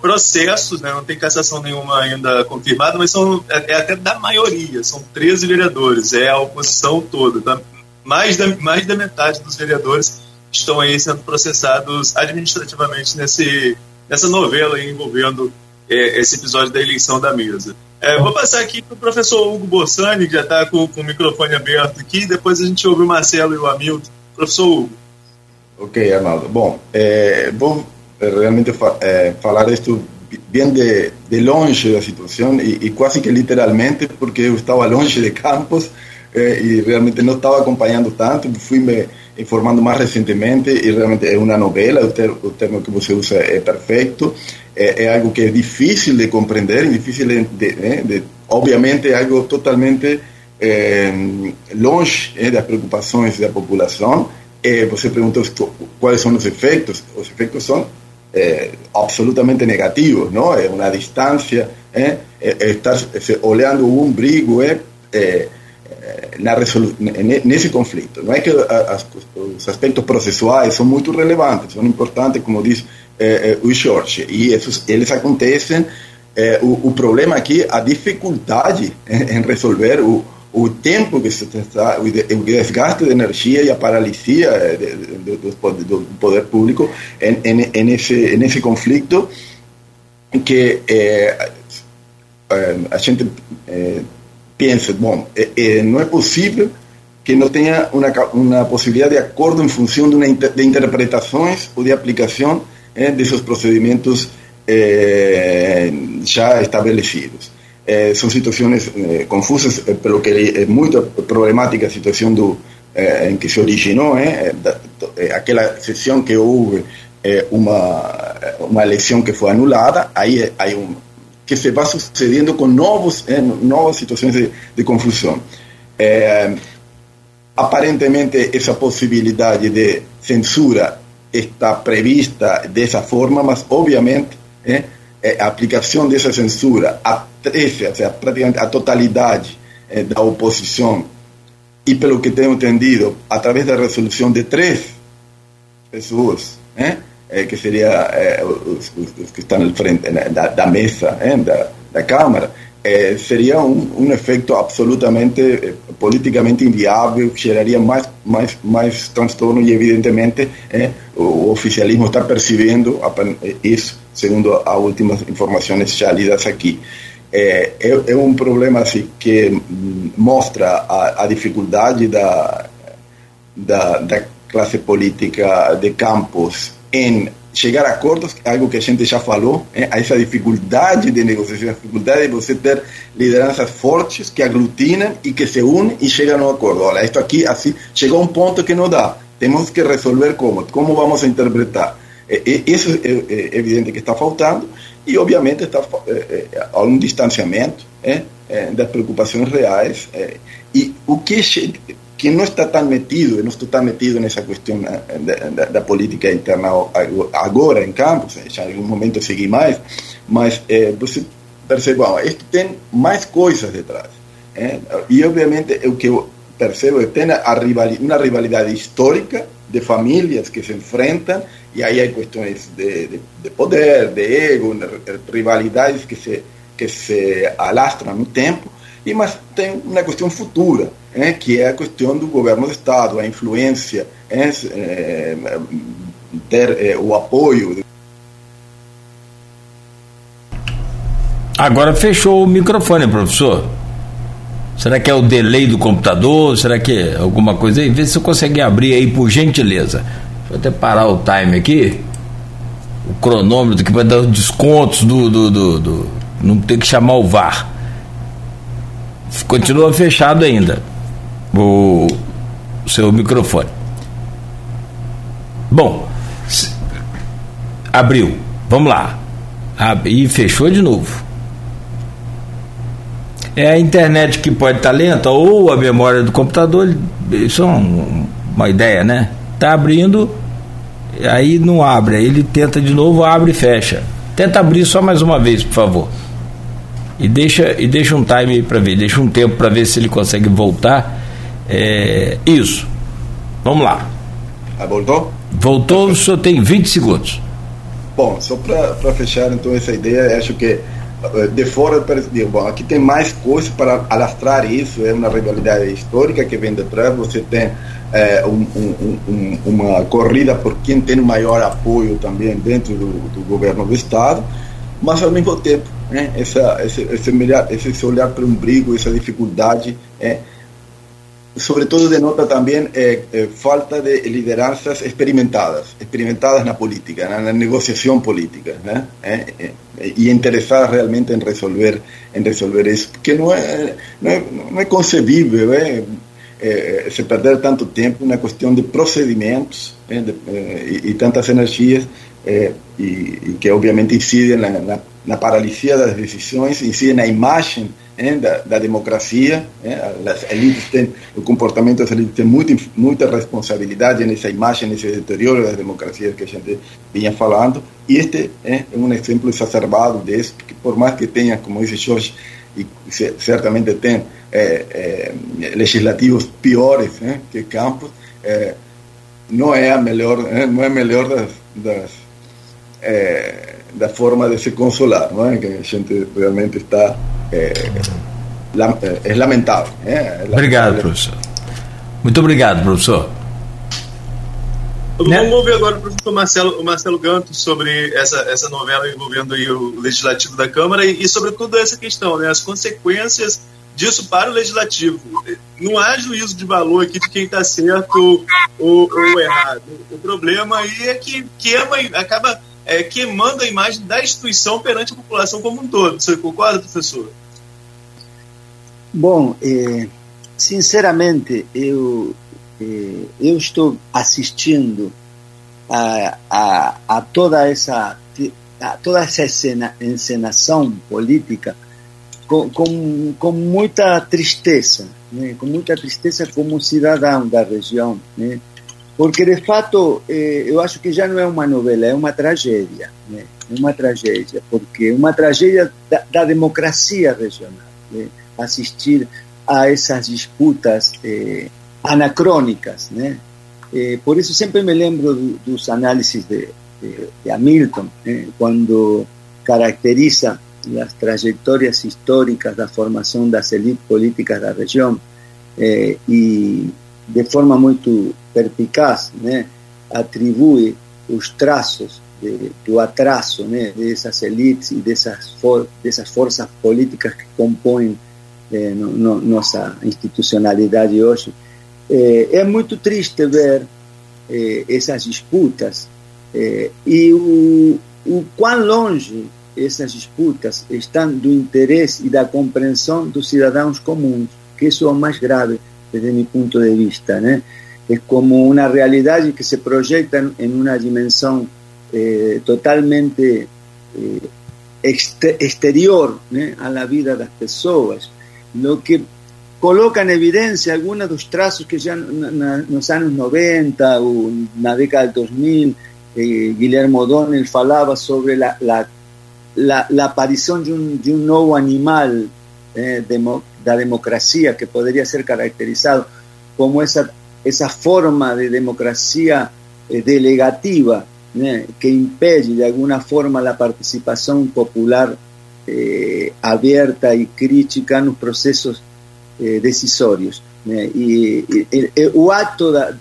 processos, né, não tem cassação nenhuma ainda confirmada, mas são é, é até da maioria, são 13 vereadores, é a oposição toda. Tá? Mais, da, mais da metade dos vereadores estão aí sendo processados administrativamente nesse, nessa novela envolvendo é, esse episódio da eleição da mesa. É, vou passar aqui para o professor Hugo Bossani, que já está com, com, o microfone aberto aqui, depois a gente ouve o Marcelo e o Hamilton. Professor Hugo. Ok, Arnaldo. Bom, é, vou realmente fa é, falar isto bem de, de longe da situação e, e, quase que literalmente, porque eu estava longe de Campos é, e realmente não estava acompanhando tanto, fui me informando mais recentemente e realmente é uma novela, o, o termo que você usa é perfeito, é, é, algo que é difícil de compreender, difícil de, de, né, de obviamente é algo totalmente é, longe é, das preocupações da população, eh, você perguntou quais são os efeitos. Os efeitos são eh, absolutamente negativos, não? É uma distância, é, é estar olhando um brigo é, é na nesse conflito. Não é que os aspectos processuais são muito relevantes, são importantes, como diz o George, e esses, eles acontecem. o, o problema aqui, a dificuldade em, em resolver o, o tempo que se está, o desgaste de energia e a paralisia do, do, do poder público em, em, em, esse, nesse conflito que eh, a gente eh, pensa, bom, eh, não é possível que não tenha uma, uma possibilidade de acordo em função de, uma, de interpretações ou de aplicação desses procedimentos já estabelecidos. Eh, son situaciones eh, confusas, eh, pero que é muito problemática a situación do, eh, en que se originou, eh, da, eh, aquela sesión que houve eh, uma, uma eleição que foi anulada, aí hay um que se va sucediendo con novos, eh, novas situações de, de confusão. Eh, aparentemente essa possibilidade de censura está prevista dessa forma, mas obviamente eh, a aplicação dessa censura a trefe, ou seja, praticamente a totalidade eh, da oposição, e pelo que tenho entendido, através da resolução de três pessoas, né, eh, que seria eh, os, os, que estão na frente né, da, mesa da, da Câmara, seria um, um efeito absolutamente politicamente inviável, geraria mais, mais, mais transtorno e, evidentemente, o oficialismo está percebendo isso, segundo as últimas informações já lidas aqui é, é, é, um problema assim, que mostra a, a dificuldade da, da, da classe política de Campos em chegar a acordos, algo que a gente já falou, é, essa dificuldade de negociação, a dificuldade de você ter lideranças fortes que aglutinam e que se unem e chegam a um acordo. Olha, isto aqui, assim, chegou a um ponto que não dá. Temos que resolver como, como vamos interpretar. Isso é evidente que está faltando e, obviamente, está há um distanciamento é, das preocupações reais. E o que que não está tão metido, não está tão metido nessa questão da, da, da, política interna agora em Campos, já em algum momento segui mais, mas é, você percebe, isto tem mais coisas detrás. É? E, obviamente, o que eu percebo é que tem uma rivalidade histórica de famílias que se enfrentam, e aí há questões de, de, de poder, de ego, rivalidades que se, que se alastram no tempo, e mas tem uma questão futura, é, que é a questão do governo do Estado, a influência, é, é, ter é, o apoio. Agora fechou o microfone, professor. Será que é o delay do computador? Será que é alguma coisa aí? Vê se você consegue abrir aí, por gentileza. Eu até parar o time aqui. O cronômetro que vai dar os descontos do, do, do, do. Não tem que chamar o VAR continua fechado ainda o, seu microfone. Bom, abriu. Vamos lá. E fechou de novo. É a internet que pode estar lenta ou a memória do computador. Isso é uma ideia, né? Tá abrindo, aí não abre. Ele tenta de novo, abre e fecha. Tenta abrir só mais uma vez, por favor. E deixa, e deixa um time para ver, deixa um tempo para ver se ele consegue voltar. É, isso. Vamos lá. Ah, voltou? Voltou, o senhor tem 20 segundos. Bom, só para fechar então essa ideia, acho que eh, de fora, bom, aqui tem mais coisas para alastrar isso, é uma rivalidade histórica que vem detrás, você tem é, um, um, um, uma corrida por quem tem maior apoio também dentro do, do governo do Estado, mas ao mesmo tempo né? essa, esse, esse, olhar, esse olhar para o umbigo, essa dificuldade, é, sobretudo denota também é, é, falta de lideranças experimentadas, experimentadas na política, na, na negociação política, né? É, é, e interessadas realmente em resolver, em resolver isso, porque não é, não é, não é concebível, é, é, se perder tanto tempo na questão de procedimentos é, de, é, e, e, tantas energias é, e, e, que obviamente incidem na, na na paralisia das decisões, incide na imagem da, da, democracia. As elites têm, o comportamento das elites tem muita, muita responsabilidade nessa imagem, nesse deterioro das democracias que a gente vinha falando. E este é um exemplo exacerbado disso, que por mais que tenha, como disse Jorge, e certamente tem é, é, legislativos piores que Campos, é, não é a melhor, não é a melhor das, das da forma de se consolar, não é? Que a gente realmente está. É, é lamentável. É, obrigado, professor. Muito obrigado, professor. Vamos né? ouvir agora o professor Marcelo, o Marcelo Ganto sobre essa, essa novela envolvendo aí o legislativo da Câmara e, e sobretudo essa questão, né, as consequências disso para o legislativo. Não há juízo de valor aqui de quem está certo ou, ou, errado. O problema aí é que queima, acaba é, queimando a imagem da instituição perante a população como um todo. Você concorda, professor? Bom, é, sinceramente, eu, é, eu estou assistindo a, a, a, toda essa a toda essa cena, encenação política com, com, com muita tristeza, né? com muita tristeza como cidadão da região, né? Porque de fato eh, eu acho que já não é uma novela, é uma tragédia, né? é uma tragédia, porque uma tragédia da, da democracia regional, né? assistir a essas disputas eh, anacrônicas, né? Eh, por isso sempre me lembro do, dos análises de, de, de Hamilton, né? quando caracteriza as trajetórias históricas da formação das elites políticas da região eh, e de forma muito perpicaz, né, atribui os traços de, do atraso né, dessas elites e dessas, for, dessas forças políticas que compõem eh, no, no, nossa institucionalidade hoje É, é muito triste ver é, essas disputas e o, o quão longe essas disputas estão do interesse e da compreensão dos cidadãos comuns, que isso é o mais grave desde meu ponto de vista, né? É como uma realidade que se projeta em uma dimensão eh, totalmente eh, exterior né, a la vida das pessoas, lo que coloca en evidencia algunos dos trazos que ya en los años 90 ou na década del 2000 eh, Guillermo O'Donnell falaba sobre la, la, la, la aparición de un, de nuevo animal eh, demo, da democracia que podría ser caracterizado como esa, esa forma de democracia eh, delegativa né, que impede de alguma forma a participação popular eh, aberta e crítica nos processos eh, decisórios. Né, e, e,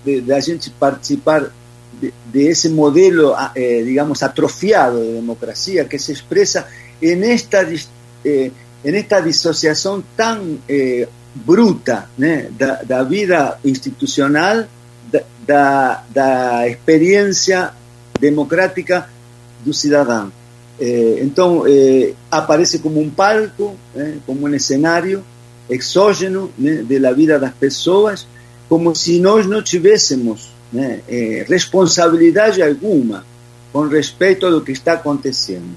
de, da gente participar de, de esse modelo, eh, digamos, atrofiado de democracia que se expressa em esta, eh, en esta tão eh, bruta né, da, da vida institucional da, da, experiência democrática do cidadão. Eh, então, eh, aparece como um palco, eh, como um cenário exógeno né, da vida das pessoas, como se nós não tivéssemos né, responsabilidade alguma com respeito ao que está acontecendo.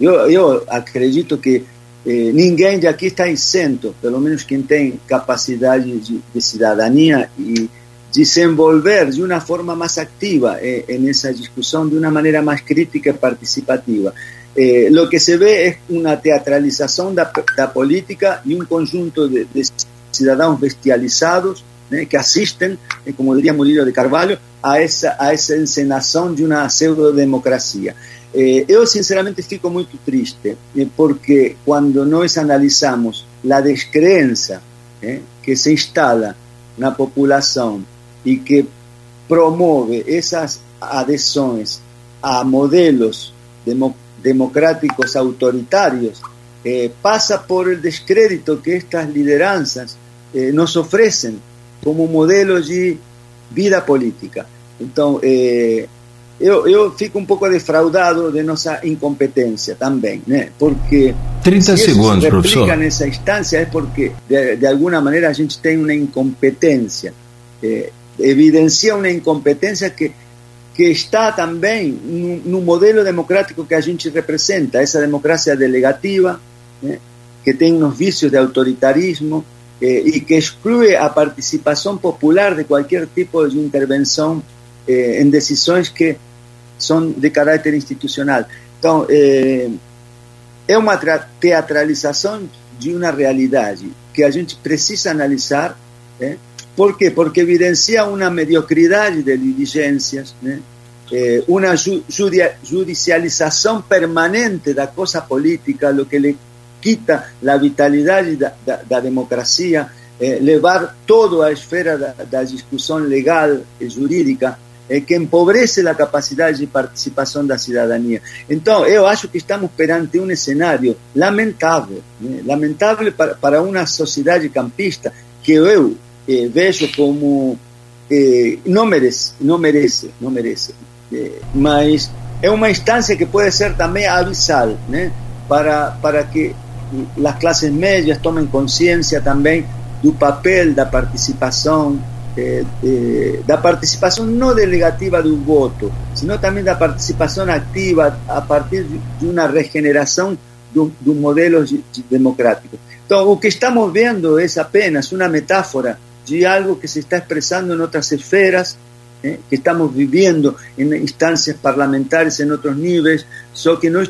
Eu, eu acredito que eh, ninguém de aqui está isento, pelo menos quem tem capacidade de, de cidadania e desenvolver de una forma más activa eh, en esa discusión, de una manera más crítica y participativa. Eh, lo que se ve es una teatralización de la política y un conjunto de, de ciudadanos bestializados eh, que asisten, eh, como diría Murillo de Carvalho, a esa, a esa encenación de una pseudo-democracia. Eh, yo sinceramente fico muy triste eh, porque cuando nos analizamos la descreencia eh, que se instala na população e que promove essas adesões a modelos demo, democráticos autoritários, eh, passa por el descrédito que estas lideranças eh, nos oferecem como modelo de vida política. Então, eh, eu, eu fico um pouco defraudado de nossa incompetência também, né? Porque 30 se segundos, se professor. nessa instância é porque de, de alguma maneira a gente tem uma incompetência eh, evidencia uma incompetência que, que está também no, no, modelo democrático que a gente representa, essa democracia delegativa, né, que tem uns vícios de autoritarismo eh, e que exclui a participação popular de qualquer tipo de intervenção eh, em decisões que são de caráter institucional. Então, eh, é uma teatralização de uma realidade que a gente precisa analisar, eh, ¿Por qué? Porque evidencia una mediocridad de diligencias, ¿eh? Eh, una judicialización permanente de la cosa política, lo que le quita la vitalidad de la democracia, eh, llevar todo a esfera de la discusión legal y jurídica, eh, que empobrece la capacidad de participación de la ciudadanía. Entonces, yo acho que estamos perante un escenario lamentable, ¿eh? lamentable para, para una sociedad campista, que yo eh, vejo como eh, não merece, não merece, não merece. Eh, mas é uma instância que pode ser também abissal, né? Para para que as classes médias tomem consciência também do papel da participação eh, da participação não delegativa do voto, sino também da participação ativa a partir de uma regeneração do, do modelo democrático. Então, o que estamos vendo é apenas uma metáfora de algo que se está expresando en otras esferas, ¿eh? que estamos viviendo en instancias parlamentarias en otros niveles, solo que no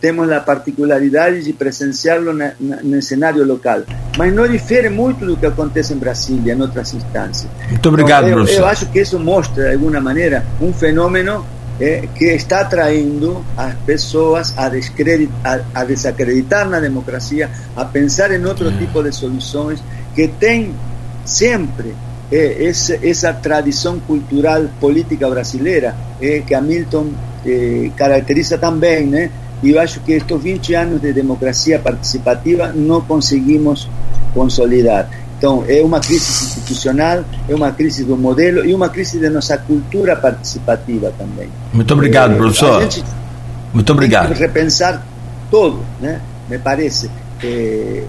tenemos la particularidad de presenciarlo en el escenario local. Mas no difiere mucho de lo que acontece en Brasilia, en otras instancias. Muito obrigado, então, eu, professor. eu acho que isso mostra, de alguma maneira, um fenômeno eh, que está atraindo as pessoas a, a, a desacreditar na democracia, a pensar em outro tipo de soluções que tem sempre esa, esa, tradición cultural política brasileira eh, que Hamilton eh, caracteriza también ¿eh? y yo acho que estos 20 años de democracia participativa no conseguimos consolidar Então, é uma crise institucional, é uma crise do modelo e uma crise de nossa cultura participativa também. Muito obrigado, é, professor. Muito obrigado. Tem que repensar todo, né? me parece. É,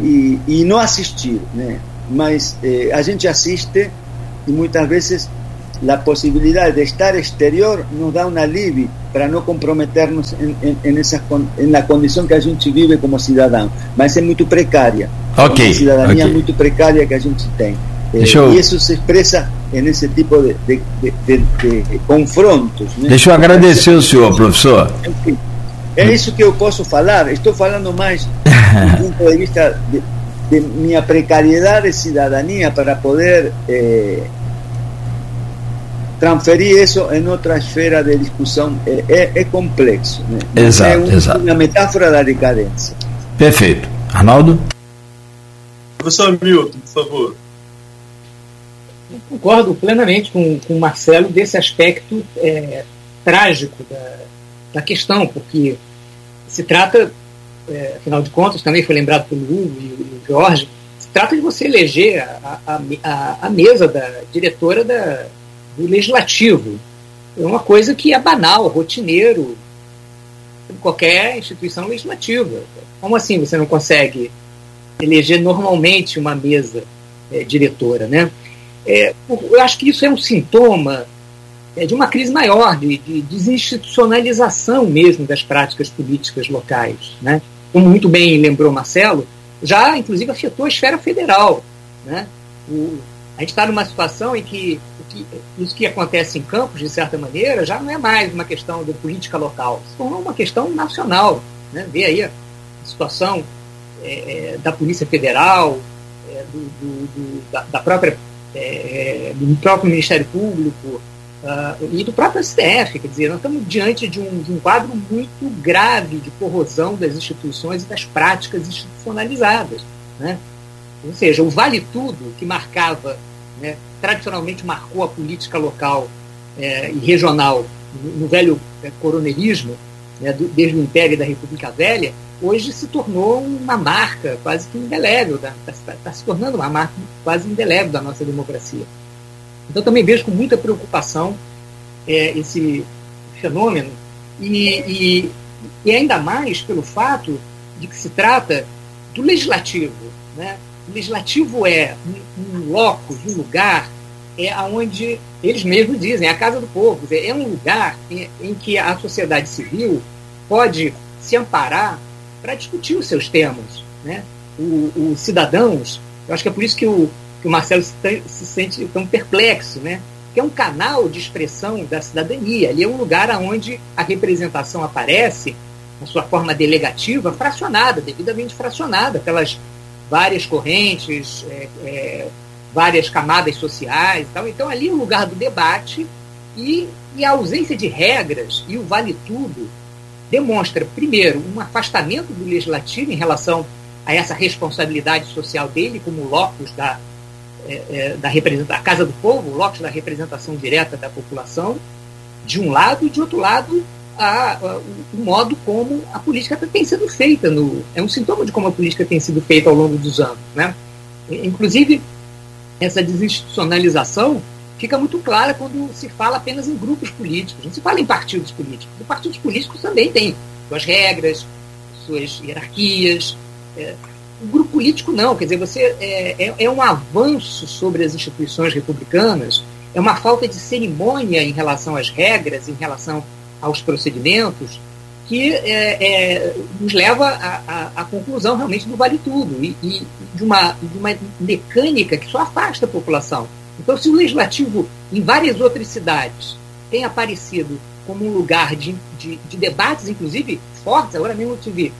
e, e não assistir, né? Mas é, a gente assiste e muitas vezes a possibilidade de estar exterior nos dá um alívio para não comprometernos em, em, em, essa, em na condição que a gente vive como cidadão. Mas é muito precária. Ok. Uma cidadania okay. muito precária que a gente tem. Deixa eu... E isso se expressa nesse tipo de, de, de, de confrontos. Né? Deixa eu agradecer o senhor, professor. Enfim, é isso que eu posso falar. Estou falando mais do ponto de vista de, minha precariedade de cidadania para poder eh, transferir isso em outra esfera de discussão. É, é, é complexo. Né? Exato, é um, exato. uma metáfora da decadência. Perfeito. Arnaldo? Professor Milton, por favor. Eu concordo plenamente com, com o Marcelo desse aspecto é, trágico da, da questão, porque se trata, é, afinal de contas, também foi lembrado pelo Hugo e o Jorge, se trata de você eleger a, a, a, a mesa da diretora da, do legislativo. É uma coisa que é banal, rotineiro, em qualquer instituição legislativa. Como assim você não consegue eleger normalmente uma mesa é, diretora, né? É, eu acho que isso é um sintoma é, de uma crise maior, de, de, desinstitucionalização mesmo das práticas políticas locais. Né? Como muito bem lembrou Marcelo, já inclusive afetou a esfera federal. Né? O, a gente está numa situação em que, que, isso que acontece em campos, de certa maneira, já não é mais uma questão de política local, se tornou uma questão nacional. Né? Vê aí a situação é, da Polícia Federal, é, do, do, do, da, da, própria, é, do próprio Ministério Público uh, e do próprio STF. Quer dizer, nós estamos diante de um, de um quadro muito grave de corrosão das instituições e das práticas institucionalizadas. Né? Ou seja, o vale tudo que marcava, né, tradicionalmente marcou a política local é, e regional no, no velho é, coronelismo, né, do, desde o Império da República Velha, hoje se tornou uma marca quase que indelével, está tá se tornando uma marca quase indelével da nossa democracia. Então também vejo com muita preocupação é, esse fenômeno e, e, e, ainda mais pelo fato de que se trata do legislativo. Né? O legislativo é um, um locus, um lugar é aonde eles mesmos dizem, é a casa do povo, é um lugar em, em que a sociedade civil pode se amparar para discutir os seus temas. Né? Os cidadãos, eu acho que é por isso que o, que o Marcelo se, se, sente tão perplexo, né? que é um canal de expressão da cidadania. Ali é um lugar onde a representação aparece, na sua forma delegativa, fracionada, devidamente fracionada pelas várias correntes, é, é, várias camadas sociais. Tal. Então, ali é o lugar do debate e, e a ausência de regras e o vale tudo demonstra, primeiro, um afastamento do legislativo em relação a essa responsabilidade social dele como locus da, é, é, da representação, a Casa do Povo, o locus da representação direta da população, de um lado, e de outro lado, a, a, o modo como a política tem sido feita. No, é um sintoma de como a política tem sido feita ao longo dos anos. Né? Inclusive, essa desinstitucionalização fica muito clara quando se fala apenas em grupos políticos, não se fala em partidos políticos. Os partidos políticos também têm suas regras, suas hierarquias. É, o grupo político não, quer dizer, você é, é, é, um avanço sobre as instituições republicanas, é uma falta de cerimônia em relação às regras, em relação aos procedimentos, que é, é nos leva à conclusão realmente do vale tudo e, e de, uma, de uma mecânica que só afasta a população. Então, se o legislativo, em várias outras cidades, tem aparecido como um lugar de, de, de debates, inclusive fortes, agora mesmo eu tive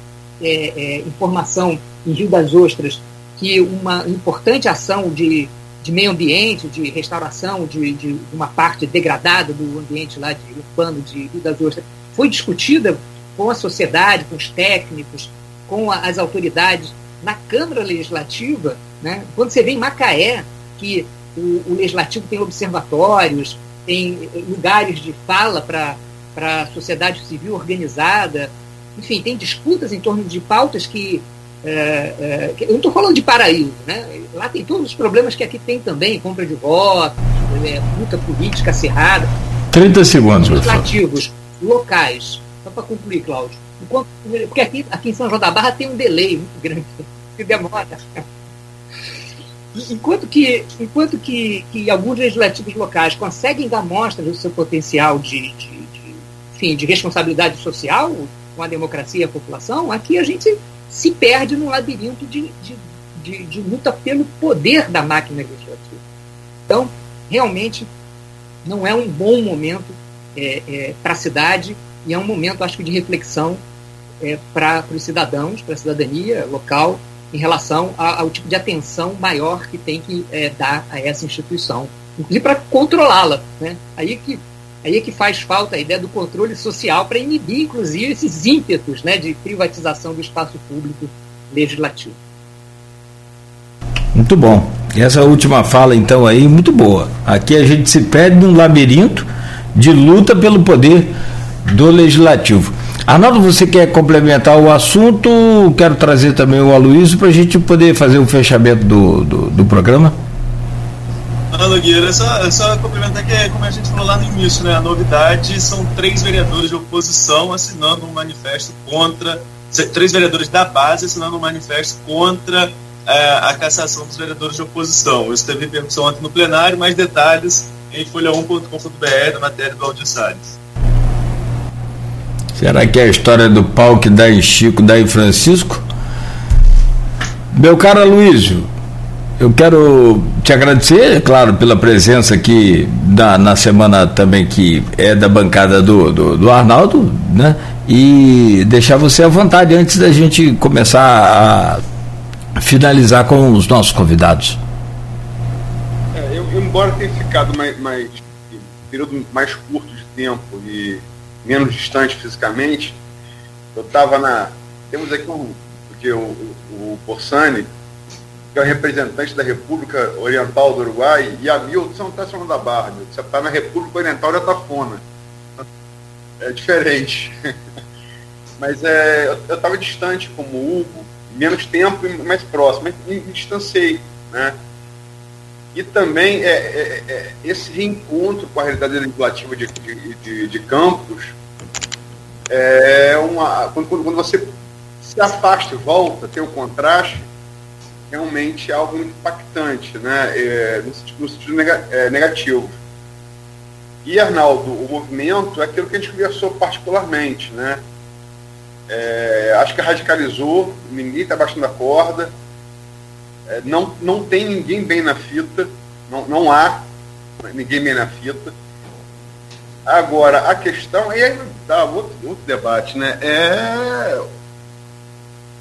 é, é, informação em Rio das Ostras que uma importante ação de, de meio ambiente, de restauração de, de uma parte degradada do ambiente lá de urbano de Rio das Ostras, foi discutida com a sociedade, com os técnicos, com as autoridades na Câmara Legislativa. Né? Quando você vê em Macaé que o, o legislativo tem observatórios, tem lugares de fala para a sociedade civil organizada, enfim, tem disputas em torno de pautas que É, é, eu não estou falando de paraíso, né? Lá tem todos os problemas que aqui tem também, compra de votos, é, luta política acirrada. 30 segundos, Legislativos, locais. Só para concluir, Cláudio. Enquanto, porque aqui, aqui em São João da Barra tem um delay muito grande, que demora. Enquanto que, enquanto que, que alguns legislativos locais conseguem dar mostras do seu potencial de, de, de, enfim, de responsabilidade social com a democracia e a população, aqui a gente se perde num labirinto de, de, de, de luta pelo poder da máquina legislativa. Então, realmente, não é um bom momento é, é, para a cidade e é um momento, acho que, de reflexão é, para os cidadãos, para a cidadania local, em relação ao tipo de atenção maior que tem que é, dar a essa instituição, inclusive para controlá-la. Né? Aí, que, aí é que faz falta a ideia do controle social para inibir, inclusive, esses ímpetos né, de privatização do espaço público legislativo. Muito bom. Essa última fala, então, aí, muito boa. Aqui a gente se perde num labirinto de luta pelo poder do legislativo. Arnaldo, você quer complementar o assunto? Quero trazer também o Aloysio para a gente poder fazer o fechamento do, do, do programa. Não, Nogueira, é só, é só complementar que, como a gente falou lá no início, né, a novidade são três vereadores de oposição assinando um manifesto contra, três vereadores da base assinando um manifesto contra é, a cassação dos vereadores de oposição. Isso teve repercussão ontem no plenário, mais detalhes em folha1.com.br, na matéria do Aldir Salles. Será que é a história do pau que dá em Chico, dá em Francisco? Meu caro Luísio, eu quero te agradecer, claro, pela presença aqui na, na semana também que é da bancada do, do, do, Arnaldo, né? E deixar você à vontade antes da gente começar a finalizar com os nossos convidados. É, eu, embora tenha ficado mais, mais período mais curto de tempo e menos distante fisicamente, eu estava na. Temos aqui um. Porque o, o, o que é o representante da República Oriental do Uruguai, e a Milton, você não está chamando da Barra, você está na República Oriental da Tafona. É diferente. Mas é, eu estava distante como Hugo, menos tempo e mais próximo, me, me distanciei. Né? E também é, é, é, esse reencontro com a realidade legislativa de, de, de, de campos é uma. Quando, quando, você se afasta e volta, tem o um contraste, realmente é algo muito impactante, né? É, no, sentido, no sentido é, negativo. E, Arnaldo, o movimento é aquilo que a gente conversou particularmente, né? É, acho que radicalizou, ninguém está baixando a corda, é, não, não tem ninguém bem na fita, não, não há ninguém bem na fita. Agora, a questão, e aí dá outro, outro debate, né? É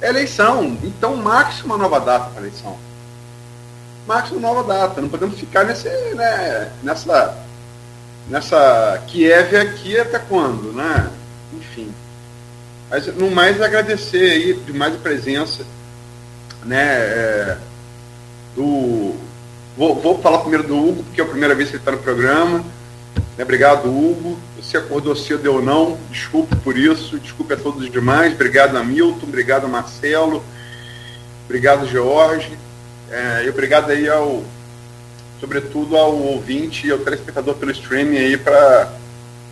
eleição. Então, máxima nova data para eleição. Máxima nova data. Não podemos ficar nesse, né, nessa, nessa Kiev aqui até quando, né? Enfim. Mas, no mais, agradecer aí demais a presença, né? É, do. Vou, vou falar primeiro do Hugo, porque é a primeira vez que ele está no programa. Né? Obrigado, Hugo. Você acordou cedo ou não, desculpe por isso, desculpe a todos os demais. Obrigado, Hamilton, obrigado, Marcelo, obrigado, George. É, e obrigado aí ao, sobretudo ao ouvinte e ao telespectador pelo streaming aí para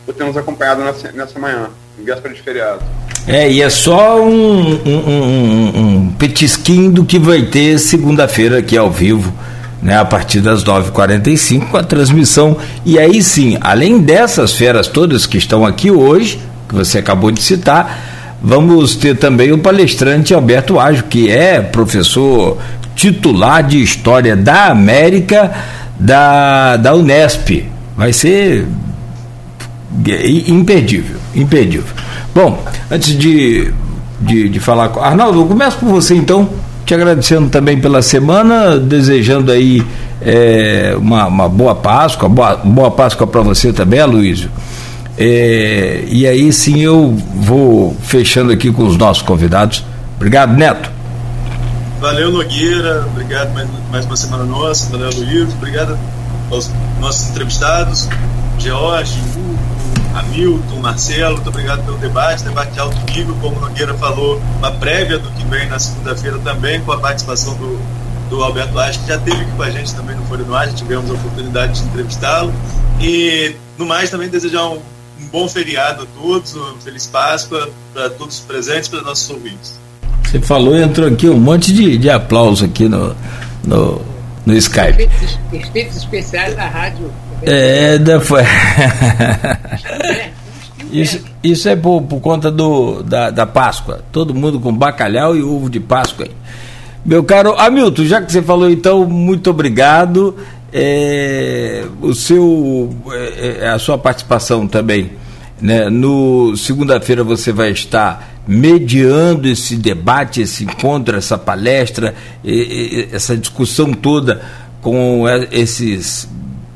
por ter nos acompanhado nessa, nessa manhã, em véspera de feriado. É, e é só um, um, um, um petisquinho do que vai ter segunda-feira aqui ao vivo, né, a partir das 9h45, com a transmissão. E aí sim, além dessas feras todas que estão aqui hoje, que você acabou de citar, vamos ter também o palestrante Alberto Ajo, que é professor titular de História da América da, da Unesp. Vai ser imperdível, imperdível. Bom, antes de, de, de falar com. Arnaldo, eu começo por você então, te agradecendo também pela semana, desejando aí é, uma, uma boa Páscoa, boa, boa Páscoa para você também, Aloysio. É, e aí sim eu vou fechando aqui com os nossos convidados. Obrigado, Neto. Valeu, Nogueira. Obrigado mais, mais uma semana nossa. Valeu, Luiz. Obrigado aos nossos entrevistados, George, Hugo, Hamilton, Marcelo, muito obrigado pelo debate, debate de alto nível, como o Nogueira falou, uma prévia do que vem na segunda-feira também, com a participação do, do Alberto Acho, que já esteve aqui com a gente também no Folha no Ar, já tivemos a oportunidade de entrevistá-lo. E, no mais, também desejar um, um bom feriado a todos, uma feliz Páscoa para todos os presentes, para nossos ouvintes. Você falou e entrou aqui um monte de, de aplauso aqui no, no, no Skype. Efeitos, efeitos especiais da rádio. É, da, foi. Isso, isso é por, por conta do, da, da Páscoa. Todo mundo com bacalhau e ovo de Páscoa. Aí. Meu caro Hamilton, já que você falou então, muito obrigado. É, o seu, é, é a sua participação também. Né? No segunda-feira você vai estar mediando esse debate, esse encontro, essa palestra, essa discussão toda com esses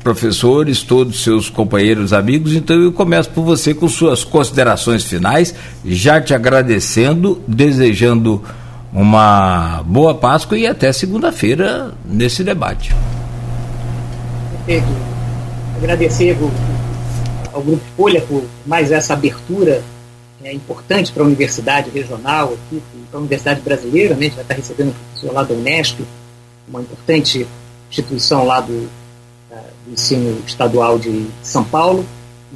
professores, todos seus companheiros, amigos. Então eu começo por você com suas considerações finais, já te agradecendo, desejando uma boa Páscoa e até segunda-feira nesse debate. Perfeito. Agradecer ao Grupo Folha por mais essa abertura é, importante para a universidade regional, aqui, para a universidade brasileira, né? a gente vai estar recebendo um professor lá da Unesp, uma importante instituição lá do, do ensino estadual de São Paulo,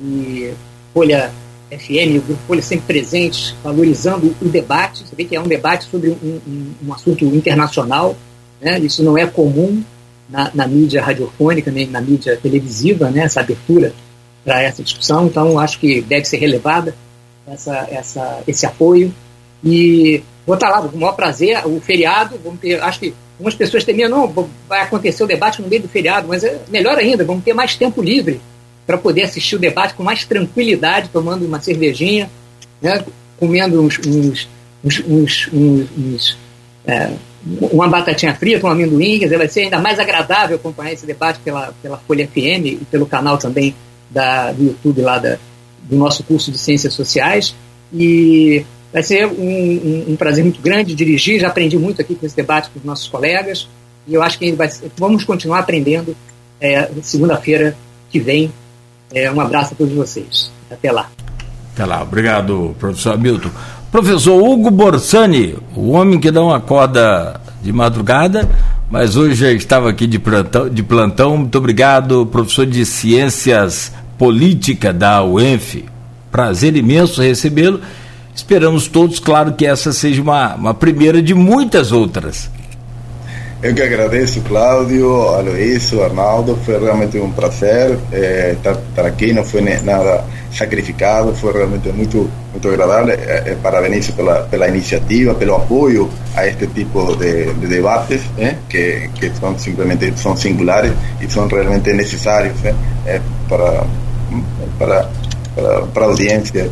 e Folha FM, o Grupo Folha sempre presente, valorizando o debate. Você vê que é um debate sobre um, um, um assunto internacional, né? isso não é comum na, na, mídia radiofônica, nem na mídia televisiva, né? essa abertura para essa discussão, então acho que deve ser relevada essa, essa, esse apoio. E vou estar lá, com o maior prazer, o feriado, vamos ter, acho que Algumas pessoas temiam, não, vai acontecer o debate no meio do feriado, mas é melhor ainda, vamos ter mais tempo livre para poder assistir o debate com mais tranquilidade, tomando uma cervejinha, né, comendo uns, uns, uns, uns, é, uma batatinha frita, um amendoim, quer dizer, vai ser ainda mais agradável acompanhar esse debate pela, pela Folha FM e pelo canal também da, do YouTube lá da, do nosso curso de Ciências Sociais. E Vai ser um, um, um, prazer muito grande dirigir. Já aprendi muito aqui com esse debate com os nossos colegas. E eu acho que vai, vamos continuar aprendendo é, segunda-feira que vem. É, um abraço a todos vocês. Até lá. Até lá. Obrigado, professor Hamilton. Professor Hugo Borsani, o homem que não acorda de madrugada, mas hoje já estava aqui de plantão. De plantão. Muito obrigado, professor de Ciências Política da UENF. Prazer imenso recebê-lo Esperamos todos, claro, que essa seja uma, uma primeira de muitas outras. Eu que agradeço, Cláudio, Aloysio, Arnaldo. Foi realmente um prazer é, estar, aqui. Não foi nada sacrificado, foi realmente muito, muito agradável. É, é, pela, pela iniciativa, pelo apoio a este tipo de, de debates, que, que são simplesmente são singulares e são realmente necessários para, para, para, para a audiência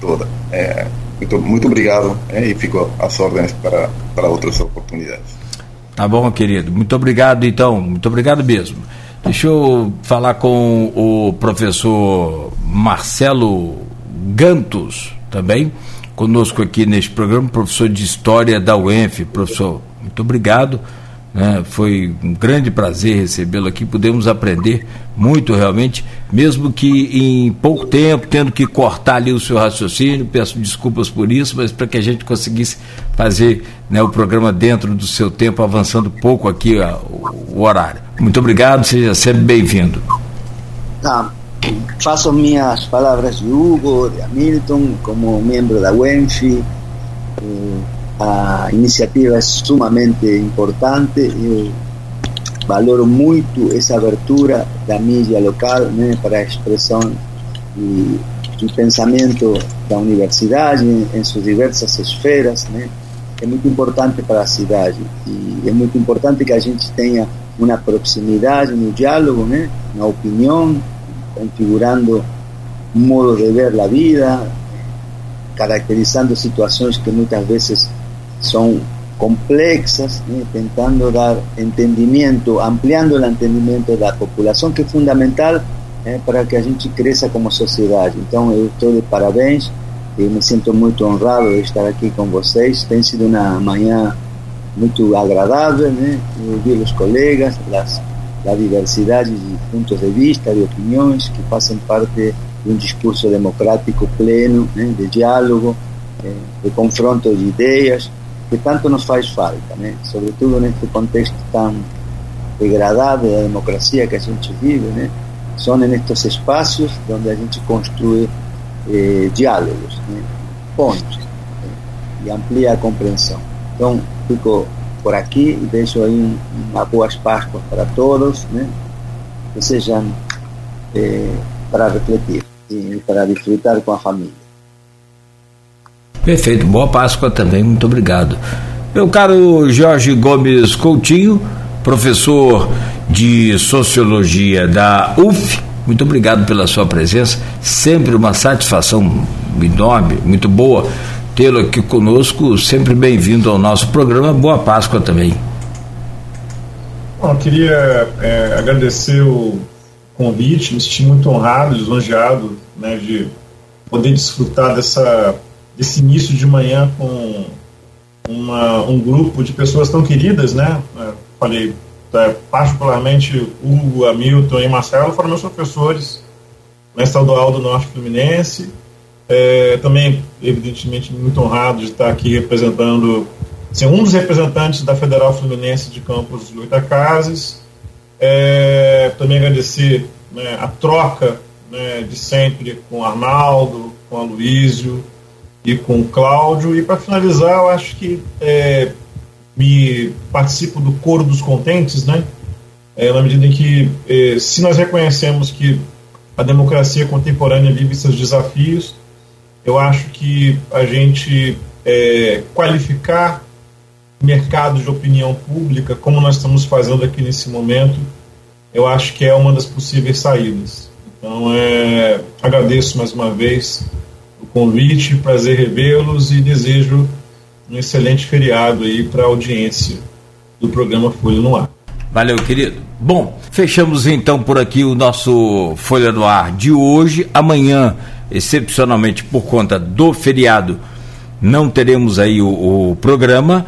toda. Muito, muito obrigado é, e fico às ordens para, para outras oportunidades. Tá bom, querido. Muito obrigado, então. Muito obrigado mesmo. Deixa eu falar com o professor Marcelo Gantos também, conosco aqui neste programa, professor de História da UENF. Professor, muito obrigado né? Foi um grande prazer recebê-lo aqui. Pudemos aprender muito realmente, mesmo que em pouco tempo, tendo que cortar ali o seu raciocínio. Peço desculpas por isso, mas para que a gente conseguisse fazer né, o programa dentro do seu tempo, avançando pouco aqui ó, o, horário. Muito obrigado, seja sempre bem-vindo. Tá. Faço minhas palavras de Hugo, de Hamilton, como membro da UENF. Eh, a iniciativa é sumamente importante. Eu valoro muito essa abertura da mídia local né, para a expressão e, e pensamento da universidade em, em suas diversas esferas. Né, é muito importante para a cidade e é muito importante que a gente tenha uma proximidade no diálogo, né, na opinião, configurando um modo de ver a vida, caracterizando situações que muitas vezes son complexas, ¿eh? intentando dar entendimiento, ampliando el entendimiento de la población, que es fundamental ¿eh? para que a gente cresça como sociedade. Então, eu estou de parabéns e me sinto muito honrado de estar aqui com vocês. Tem sido uma manhã muito agradável, né? ouvir os colegas, as, a diversidade de pontos de vista, de opiniões que fazem parte de um discurso democrático pleno, né, de diálogo, eh, de confronto de ideias, que tanto nos faz falta, né? sobretudo neste contexto tão degradado da democracia que a gente vive, né? são nestes espaços onde a gente construi eh, diálogos, né? pontos, né? e amplia a compreensão. Então, fico por aqui e deixo aí uma boas Páscoas para todos, né? que sejam eh, para refletir e para desfrutar com a família. Perfeito, boa Páscoa também, muito obrigado. Meu caro Jorge Gomes Coutinho, professor de Sociologia da UF, muito obrigado pela sua presença, sempre uma satisfação enorme, muito boa tê-lo aqui conosco, sempre bem-vindo ao nosso programa, boa Páscoa também. Bom, eu queria é, agradecer o convite, me senti muito honrado, lisonjeado né, de poder desfrutar dessa, desse início de manhã com uma, um grupo de pessoas tão queridas, né? É, falei, é, particularmente Hugo, Hamilton e Marcelo foram meus professores na Estadual do Norte Fluminense. É, também, evidentemente, muito honrado de estar aqui representando, ser um dos representantes da Federal Fluminense de Campos de Goitacazes. É, também agradecer né, a troca né, de sempre com Arnaldo, com Aloísio e com o Cláudio. E para finalizar, eu acho que é, me participo do coro dos contentes, né? É, na medida em que, é, se nós reconhecemos que a democracia contemporânea vive seus desafios, eu acho que a gente é, qualificar mercado de opinião pública, como nós estamos fazendo aqui nesse momento, eu acho que é uma das possíveis saídas. Então, é, agradeço mais uma vez convite, prazer revê-los e desejo um excelente feriado aí para a audiência do programa Folha no Ar. Valeu, querido. Bom, fechamos então por aqui o nosso Folha no Ar de hoje. Amanhã, excepcionalmente por conta do feriado, não teremos aí o, o programa.